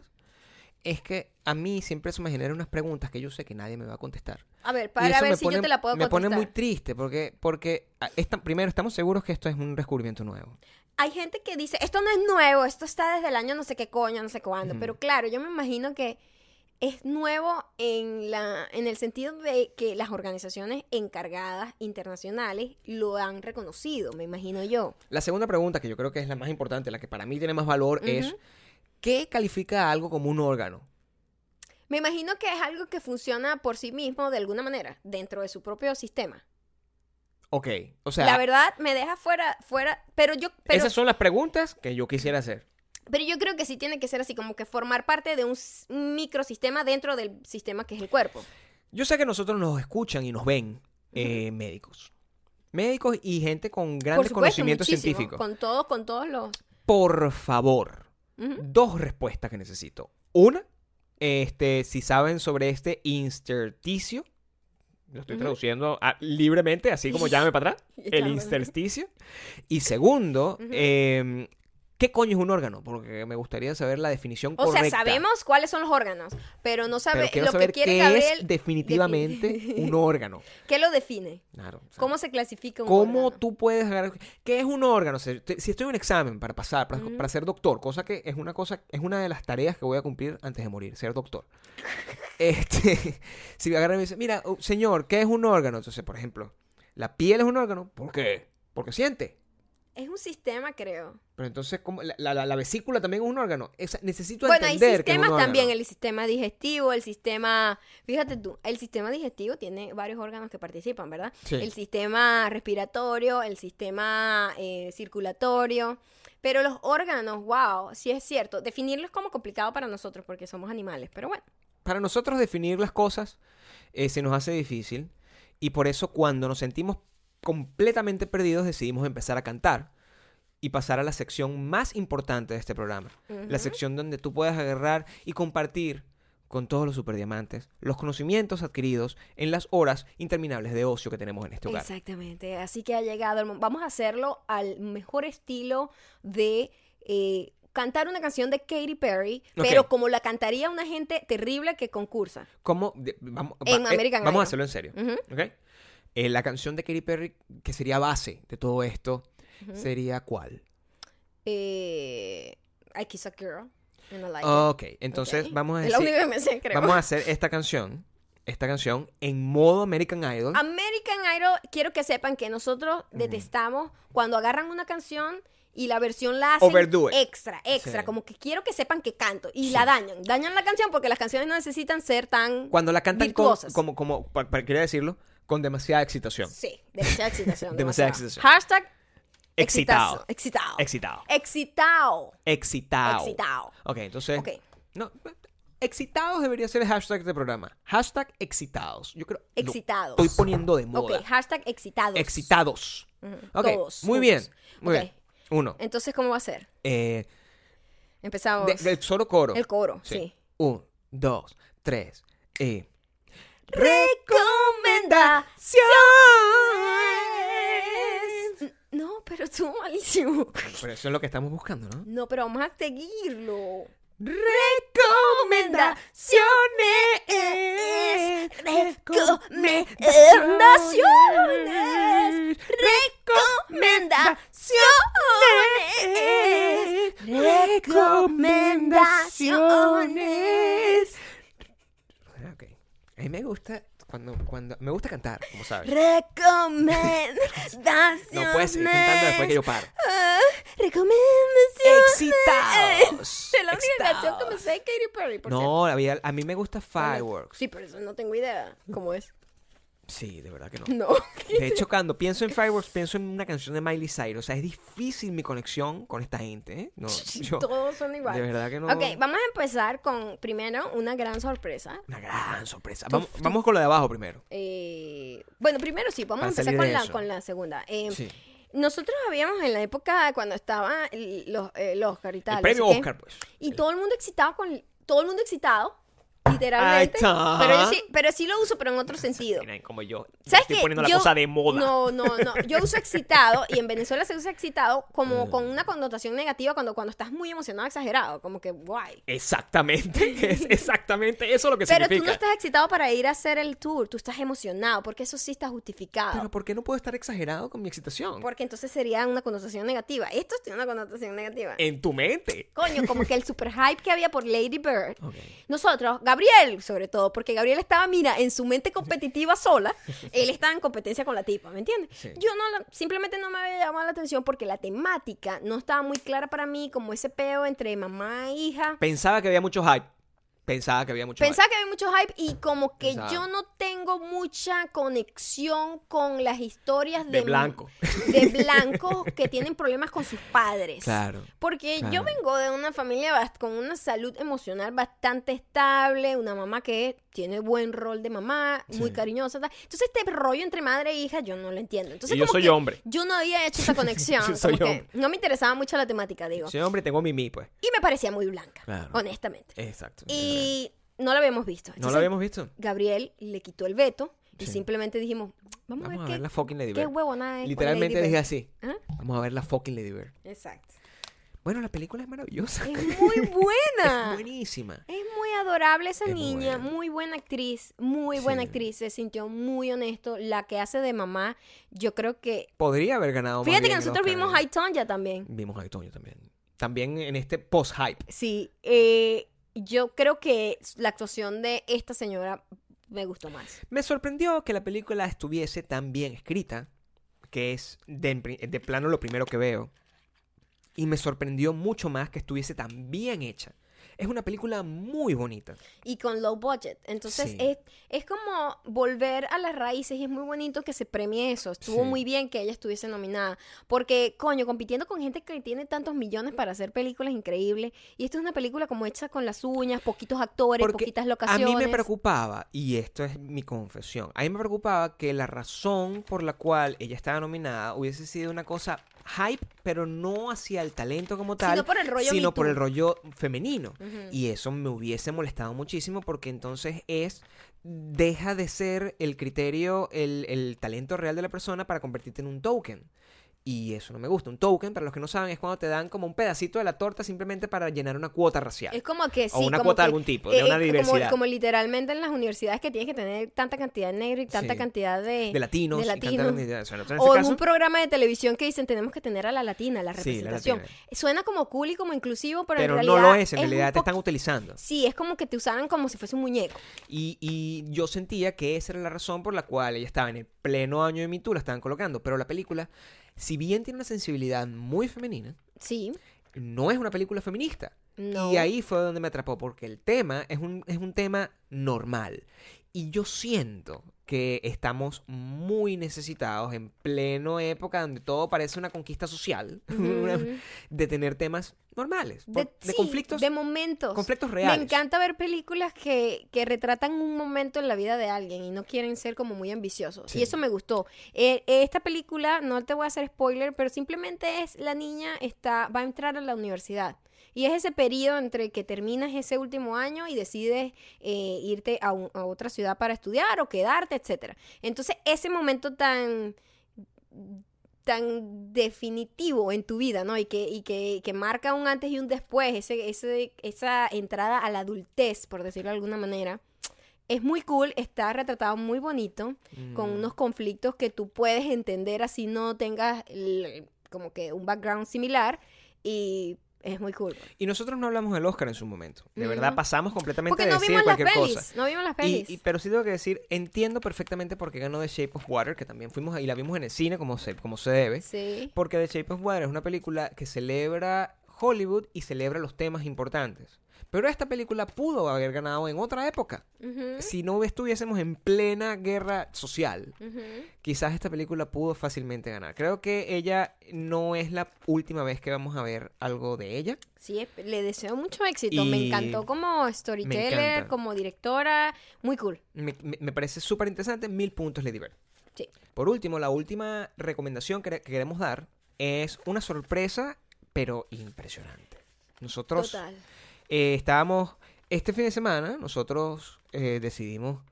es que a mí siempre eso me genera unas preguntas que yo sé que nadie me va a contestar. A ver, para ver me si pone- yo te la puedo Me contestar. pone muy triste porque, porque ah, esta- primero estamos seguros que esto es un descubrimiento nuevo. Hay gente que dice, esto no es nuevo, esto está desde el año no sé qué coño, no sé cuándo. Pero claro, yo me imagino que es nuevo en, la, en el sentido de que las organizaciones encargadas internacionales lo han reconocido, me imagino yo. La segunda pregunta, que yo creo que es la más importante, la que para mí tiene más valor, es ¿qué califica a algo como un órgano? Me imagino que es algo que funciona por sí mismo de alguna manera, dentro de su propio sistema. Ok, o sea... La verdad me deja fuera, fuera, pero yo... Pero, esas son las preguntas que yo quisiera hacer. Pero yo creo que sí tiene que ser así, como que formar parte de un microsistema dentro del sistema que es el cuerpo. Yo sé que nosotros nos escuchan y nos ven eh, médicos. Médicos y gente con Por grandes supuesto, conocimientos muchísimo, científicos. Con todos, con todos los... Por favor, Ujú. dos respuestas que necesito. Una, este, si saben sobre este intersticio. Lo estoy traduciendo a- libremente, así como llame para atrás. El intersticio. Y segundo, em, ¿qué coño es un órgano? Porque me gustaría saber la definición O correcta. sea, sabemos cuáles son los órganos, pero no Pero sabemos quiero lo saber que quiere qué Gabriel. es definitivamente defini- un órgano. ¿Qué lo define? Claro. o sea, ¿Cómo se clasifica un ¿Cómo órgano? tú puedes agarrar? ¿Qué es un órgano? O sea, si estoy en un examen para pasar, para, para ser doctor, cosa que es una cosa, es una de las tareas que voy a cumplir antes de morir, ser doctor. Este, si me agarran y me dicen, mira, uh, señor, ¿qué es un órgano? Entonces, por ejemplo, la piel es un órgano. ¿Por qué? Porque siente. Es un sistema, creo. Pero entonces, ¿cómo? La, la- la vesícula también es un órgano. Esa- necesito Bueno, hay entender que es un sistemas también, el sistema digestivo, el sistema, fíjate tú, el sistema digestivo tiene varios órganos que participan, ¿verdad? Sí. El sistema respiratorio, el sistema eh, circulatorio, pero los órganos, wow, sí es cierto, definirlo es como complicado para nosotros porque somos animales, pero bueno, Para nosotros definir las cosas eh, se nos hace difícil y por eso cuando nos sentimos completamente perdidos decidimos empezar a cantar y pasar a la sección más importante de este programa. La sección donde tú puedes agarrar y compartir con todos los superdiamantes los conocimientos adquiridos en las horas interminables de ocio que tenemos en este hogar. Exactamente, así que ha llegado el. Vamos a hacerlo al mejor estilo de eh, cantar una canción de Katy Perry, pero como la cantaría una gente terrible que concursa. Vamos, En va- eh, American vamos a hacerlo en serio. Ujú. ¿ok? Eh, la canción de Katy Perry, que sería base de todo esto, sería ¿cuál? Eh, I Kiss a Girl. and I like it. Ok, entonces Ok. vamos a Es la decir, única que creo. vamos a hacer esta canción, esta canción en modo American Idol. American Idol, quiero que sepan que nosotros detestamos cuando agarran una canción y la versión la hacen extra, extra, Sí. como que quiero que sepan que canto y Sí. la dañan, dañan la canción porque las canciones no necesitan ser tan Cuando la cantan con, como, como, pa- pa- quería decirlo, con demasiada excitación. Sí, demasiada excitación. Demasiada excitación. Hashtag Excitado. Excitado. Excitado. Excitado. Excitado. Excitado. Ok, entonces. Ok. No, excitados debería ser el hashtag de programa. Hashtag excitados. Yo creo. lo Excitados. estoy poniendo de moda. Ok, hashtag excitados. Excitados. Ujú, Ok, Todos. muy bien. Muy bien. Uno. Entonces, ¿cómo va a ser? Eh, Empezamos. de- del solo coro. El coro, sí. Un, dos, tres. Y. Recomendaciones. No, pero estuvo malísimo. Pero eso es lo que estamos buscando, ¿no? No, pero vamos a seguirlo. Recomendaciones. Recomendaciones. Recomendaciones. Ok. A mí me gusta cuando, cuando me gusta cantar, como sabes. Recomendaciones. No puedes seguir cantando después que yo paro. Ah, recomendaciones. Excitados. Es la única canción que me Excitados. sé de Katy Perry, por. No, había- a mí me gusta Fireworks. Sí, pero eso no tengo idea. ¿Cómo es? Sí, de verdad que no. No. De hecho, cuando pienso en Fireworks, pienso en una canción de Miley Cyrus. O sea, es difícil mi conexión con esta gente, ¿eh? No, yo, Todos son de iguales. verdad que no. Ok, vamos a empezar con primero una gran sorpresa. Una gran sorpresa. Vamos, vamos con lo de abajo primero. Eh, bueno, primero sí, vamos a empezar con de la, con la segunda. Eh, Sí. Nosotros habíamos en la época cuando estaba el, los, el Oscar y tal. El premio Oscar, pues. Y todo el mundo excitado con. Todo el mundo excitado literalmente. Pero yo sí, pero sí lo uso, pero en otro sentido. Miren, como yo. ¿Sabes estoy qué? poniendo la Yo- cosa de moda. No, no, no. Yo uso excitado y en Venezuela se usa excitado como con una connotación negativa cuando, cuando estás muy emocionado, exagerado. Como que guay. Exactamente. Es exactamente eso lo que Pero tú significa. no estás excitado para ir a hacer el tour, tú estás emocionado, porque eso sí está justificado. Pero ¿por qué no puedo estar exagerado con mi excitación? Porque entonces sería una connotación negativa. Esto tiene una connotación negativa. En tu mente. Coño, como que el super hype que había por Lady Bird. Ok. Nosotros, Gabriel, sobre todo, porque Gabriel estaba, mira, en su mente competitiva sola, él estaba en competencia con la tipa, ¿me entiendes? Sí. Yo no, la- simplemente no me había llamado la atención porque la temática no estaba muy clara para mí, como ese peo entre mamá e hija. Pensaba que había mucho hype. Pensaba que había mucho Pensaba que había mucho hype y como que Pensaba. yo no tengo mucha conexión con las historias de, De blanco. de blancos que tienen problemas con sus padres. Claro. Porque yo vengo de una familia con una salud emocional bastante estable, una mamá que tiene buen rol de mamá, muy cariñosa. tal. Entonces este rollo entre madre e hija yo no lo entiendo. Entonces, Y yo como soy que hombre. Yo no había hecho esa conexión. Yo soy hombre. no me interesaba mucho la temática, digo. Sí, hombre, tengo mimi, pues. Y me parecía muy blanca, Claro. honestamente. Exacto. Y no la habíamos visto. ¿No Entonces, lo habíamos visto? Gabriel le quitó el veto y Sí. simplemente dijimos, vamos, Vamos a a ver ver qué, la fucking Lady qué Bird. huevonada es Literalmente dije así. ¿Ah? Vamos a ver la fucking Lady Bird. Exacto. Bueno, la película es maravillosa. Es muy buena. Es buenísima. Es muy adorable esa Es niña, buena. muy buena actriz, muy buena actriz, se sintió muy honesto. La que hace de mamá, yo creo que... Podría haber ganado más Fíjate que nosotros vimos High Tonya también. Vimos a Toño también. También en este post-hype. Sí, eh, yo creo que la actuación de esta señora me gustó más. Me sorprendió que la película estuviese tan bien escrita, que es de plano lo primero que veo. Y me sorprendió mucho más que estuviese tan bien hecha. Es una película muy bonita. Y con low budget. Entonces Sí. es, es como volver a las raíces y es muy bonito que se premie eso. Estuvo Sí. muy bien que ella estuviese nominada. Porque, coño, compitiendo con gente que tiene tantos millones para hacer películas increíbles. Y esto es una película como hecha con las uñas, poquitos actores, Porque poquitas A locaciones. mí me preocupaba, y esto es mi confesión, a mí me preocupaba que la razón por la cual ella estaba nominada hubiese sido una cosa hype, pero no hacia el talento como tal, Sino por el rollo sino por el rollo femenino. Y eso me hubiese molestado muchísimo porque entonces es deja de ser el criterio, el, el talento real de la persona para convertirte en un token. Y eso no me gusta. Un token, para los que no saben, es cuando te dan como un pedacito de la torta simplemente para llenar una cuota racial. Es como que sí. o una como cuota de algún tipo, de eh, una como- diversidad. Como, literalmente en las universidades que tienes que tener tanta cantidad de negros y tanta Sí. cantidad de, de latinos. de y tanta latinos. o sea, en este O en caso, un programa de televisión que dicen tenemos que tener a la latina, la Sí, la representación. latina. Suena como cool y como inclusivo, pero, pero en no realidad lo es, en realidad te están utilizando. Sí, es como que te usaran como si fuese un muñeco. Y, y yo sentía que esa era la razón por la cual ella estaba en el pleno año de Me Too, la estaban colocando. Pero la película, si bien tiene una sensibilidad muy femenina, Sí. no es una película feminista. No. Y ahí fue donde me atrapó, porque el tema es un, es un tema normal. Y yo siento que estamos muy necesitados en pleno época donde todo parece una conquista social, de tener temas normales, por- de, sí, conflictos, De momentos. conflictos reales. Me encanta ver películas que, que retratan un momento en la vida de alguien y no quieren ser como muy ambiciosos. Sí. Y eso me gustó. Eh, esta película, no te voy a hacer spoiler, pero simplemente es la niña está, va a entrar a la universidad. Y es ese periodo entre que terminas ese último año y decides eh, irte a, un- a otra ciudad para estudiar o quedarte, etcétera. Entonces, ese momento tan tan definitivo en tu vida, ¿no? Y que, y que, que marca un antes y un después, ese, ese, esa entrada a la adultez, por decirlo de alguna manera. Es muy cool, está retratado muy bonito, con Mm. unos conflictos que tú puedes entender así no tengas el- como que un background similar y es muy cool. Y nosotros no hablamos del Oscar en su momento. De verdad, pasamos completamente Porque de no decir vimos las cualquier pelis, cosa. no vimos las Y- pelis. y- pero sí tengo que decir, entiendo perfectamente por qué ganó The Shape of Water, que también fuimos y la vimos en el cine como se, como se debe. sí. Porque The Shape of Water es una película que celebra Hollywood y celebra los temas importantes. Pero esta película pudo haber ganado en otra época. Ujú, Si no estuviésemos en plena guerra social, ujú. quizás esta película pudo fácilmente ganar. Creo que ella no es la última vez que vamos a ver algo de ella. Sí, es- le deseo mucho éxito. Me Y encantó como storyteller, como directora. Muy cool. Me, me- me parece súper interesante. Mil puntos Lady Bird. Sí. Por último, la última recomendación que, que queremos dar es una sorpresa, pero impresionante. Nosotros Total. Eh, estábamos Este fin de semana nosotros eh, decidimos,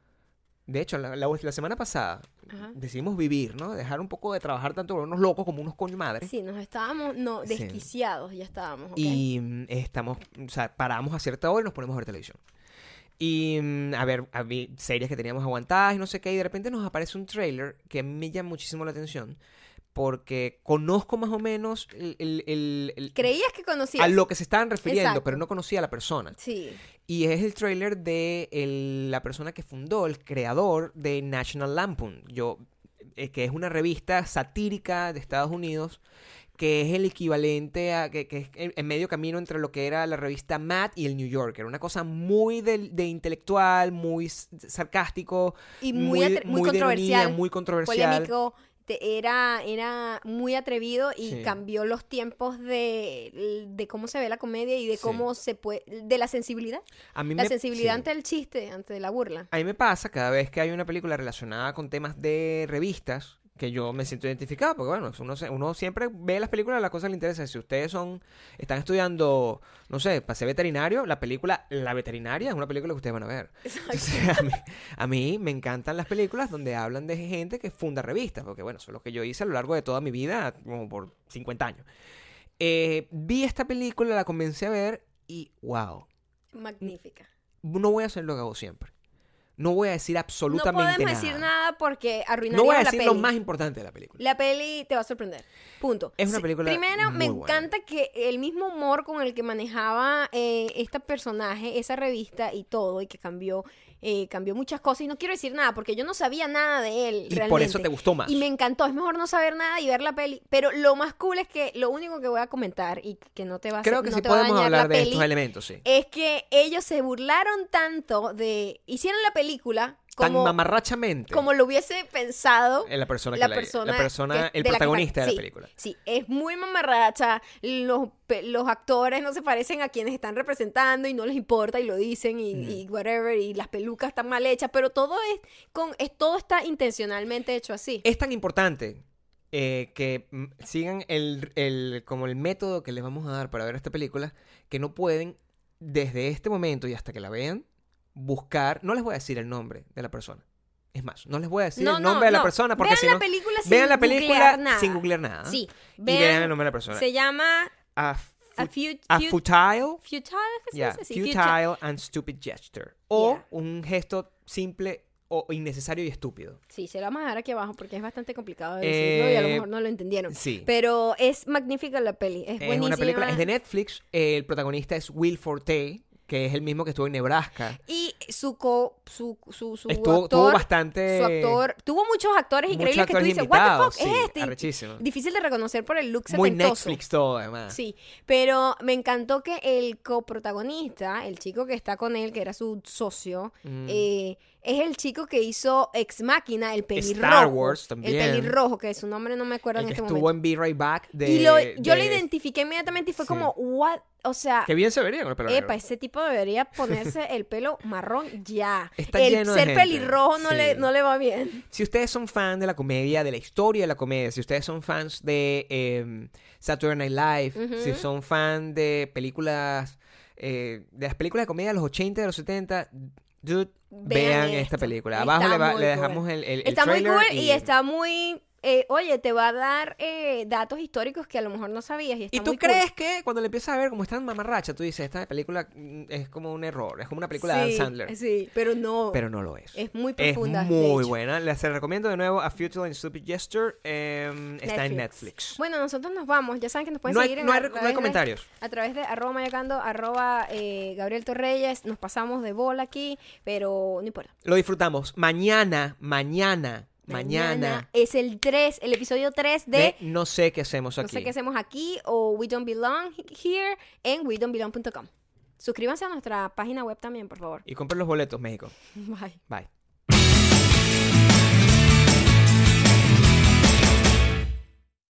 de hecho, la, la- la semana pasada Ajá. decidimos vivir, ¿no? Dejar un poco de trabajar tanto como unos locos como unos coño madres. Sí, nos estábamos no, Sí. desquiciados, ya estábamos. ¿ok? Y mm, estamos, o sea, paramos a cierta hora y nos ponemos a ver televisión. Y mm, a ver, a series que teníamos aguantadas y no sé qué, y de repente nos aparece un trailer que a mí me llama muchísimo la atención porque conozco más o menos el, el- el- el- Creías que conocías. a lo que se estaban refiriendo, Exacto. pero no conocía a la persona. Sí. Y es el trailer de el- la persona que fundó, el creador de National Lampoon, yo, eh, que es una revista satírica de Estados Unidos, que es el equivalente a, que, que es en, medio camino entre lo que era la revista Mad y el New Yorker. Una cosa muy de, de intelectual, muy sarcástico, Y muy, muy, ironía, controversial. muy controversial. polémico. Te- era, era muy atrevido y Sí. cambió los tiempos de, de cómo se ve la comedia y de Sí. cómo se puede. de la sensibilidad. A mí La me- sensibilidad sí. ante el chiste, ante la burla. A mí me pasa cada vez que hay una película relacionada con temas de revistas que yo me siento identificado, porque bueno, uno, uno siempre ve las películas, las cosas le interesan. Si ustedes son, están estudiando, no sé, para ser veterinario, la película La Veterinaria es una película que ustedes van a ver. Entonces, a, mí, a mí me encantan las películas donde hablan de gente que funda revistas, porque bueno, eso es lo que yo hice a lo largo de toda mi vida, como por 50 años. Eh, vi esta película, la comencé a ver y wow, Magnífica. no voy a hacer lo que hago siempre. No voy a decir No absolutamente podemos decir nada porque arruinaría No voy a la decir peli. lo más importante de la película. La peli te va a sorprender. Punto. Es una Sí, película Primero, me buena. encanta que el mismo humor con el que manejaba eh, este personaje, esa revista y todo, y que cambió, eh, cambió muchas cosas. Y no quiero decir nada porque yo no sabía nada de él. Y realmente. por eso te gustó más. Y me encantó. Es mejor no saber nada y ver la peli. Pero lo más cool es que lo único que voy a comentar y que no te va a Creo que no sí te podemos hablar de peli, estos elementos, sí. Es que ellos se burlaron tanto de. Hicieron la película Tan mamarrachamente. como lo hubiese pensado en la persona que la la, persona, la persona que- el de la que protagonista de sí, la película. Sí, es muy mamarracha. Los, actores no se parecen a quienes están representando y no les importa y lo dicen y, y whatever. Y las pelucas están mal hechas, pero todo es con es, todo está intencionalmente hecho así. Es tan importante eh, que mm, sigan el, el- como el método que les vamos a dar para ver esta película, que no pueden, desde este momento y hasta que la vean, buscar, no les voy a decir el nombre de la persona. Es más, no les voy a decir no, el no, nombre de la no. persona porque vean si la no, película sin vean la película nada. sin googlear nada. Sí, y vean, vean el nombre de la persona. se llama A, a, fut- a fut- futile futile, ¿qué se Yeah, dice? Sí, futile and stupid gesture. O Yeah. un gesto simple o innecesario y estúpido. Sí, se lo vamos a dejar aquí abajo porque es bastante complicado de decirlo y a lo Eh, mejor no lo entendieron. Sí. Pero es magnífica la peli, es, es buenísima. una película, es de Netflix. El protagonista es Will Forte, que es el mismo que estuvo en Nebraska. Y su co, su, su, su Estuvo, actor, tuvo bastante. su actor, tuvo muchos actores muchos increíbles que tú dices, what the fuck sí, es este? Arrechísimo. Difícil de reconocer por el look Muy setentoso. Netflix todo, además. Sí, pero me encantó que el coprotagonista, el chico que está con él, que era su socio, Mm. eh, es el chico que hizo Ex Máquina, el pelirrojo. Star Wars también. El pelirrojo, que su nombre no me acuerdo el en que este estuvo momento. en Be Right Back de. y lo, yo lo de- identifiqué inmediatamente y fue Sí. como, what? O sea, Que bien se vería con el pelo Epa, negro. ese tipo debería ponerse el pelo marrón ya. Está el lleno de ser gente. pelirrojo no, Sí. le, no le va bien. Si ustedes son fan de la comedia, de la historia de la comedia, si ustedes son fans de eh, Saturday Night Live, si son fan de películas, eh, de las películas de comedia de los 80, de los 70, dude, Vean vean, esta película. Abajo le, va- muy le cool. dejamos el, el, el está muy trailer cool y, está muy... eh, oye, te va a dar eh, datos históricos que a lo mejor no sabías y está ¿Y tú muy cool. crees que cuando le empiezas a ver como está en mamarracha, tú dices, esta película mm, es como un error, es como una película de Adam Sandler? Sí, pero no. Pero no lo es. es muy Es profunda. de muy buena. Les recomiendo de nuevo A Futile and Stupid Gesture. em, está en Netflix. Bueno, nosotros nos vamos. Ya saben que nos pueden No hay, seguir en no hay- no hay de- comentarios. a través de arroba mayacando, arroba eh, Gabriel Torreyes. Nos pasamos de bola aquí, pero no importa. Lo disfrutamos. Mañana, mañana, mañana. es el 3, el episodio 3 de, de No sé qué hacemos No aquí. sé qué hacemos aquí o We Don't Belong Here en we don't belong.com. Suscríbanse a nuestra página web también, por favor. Y compren los boletos, México. Bye. Bye.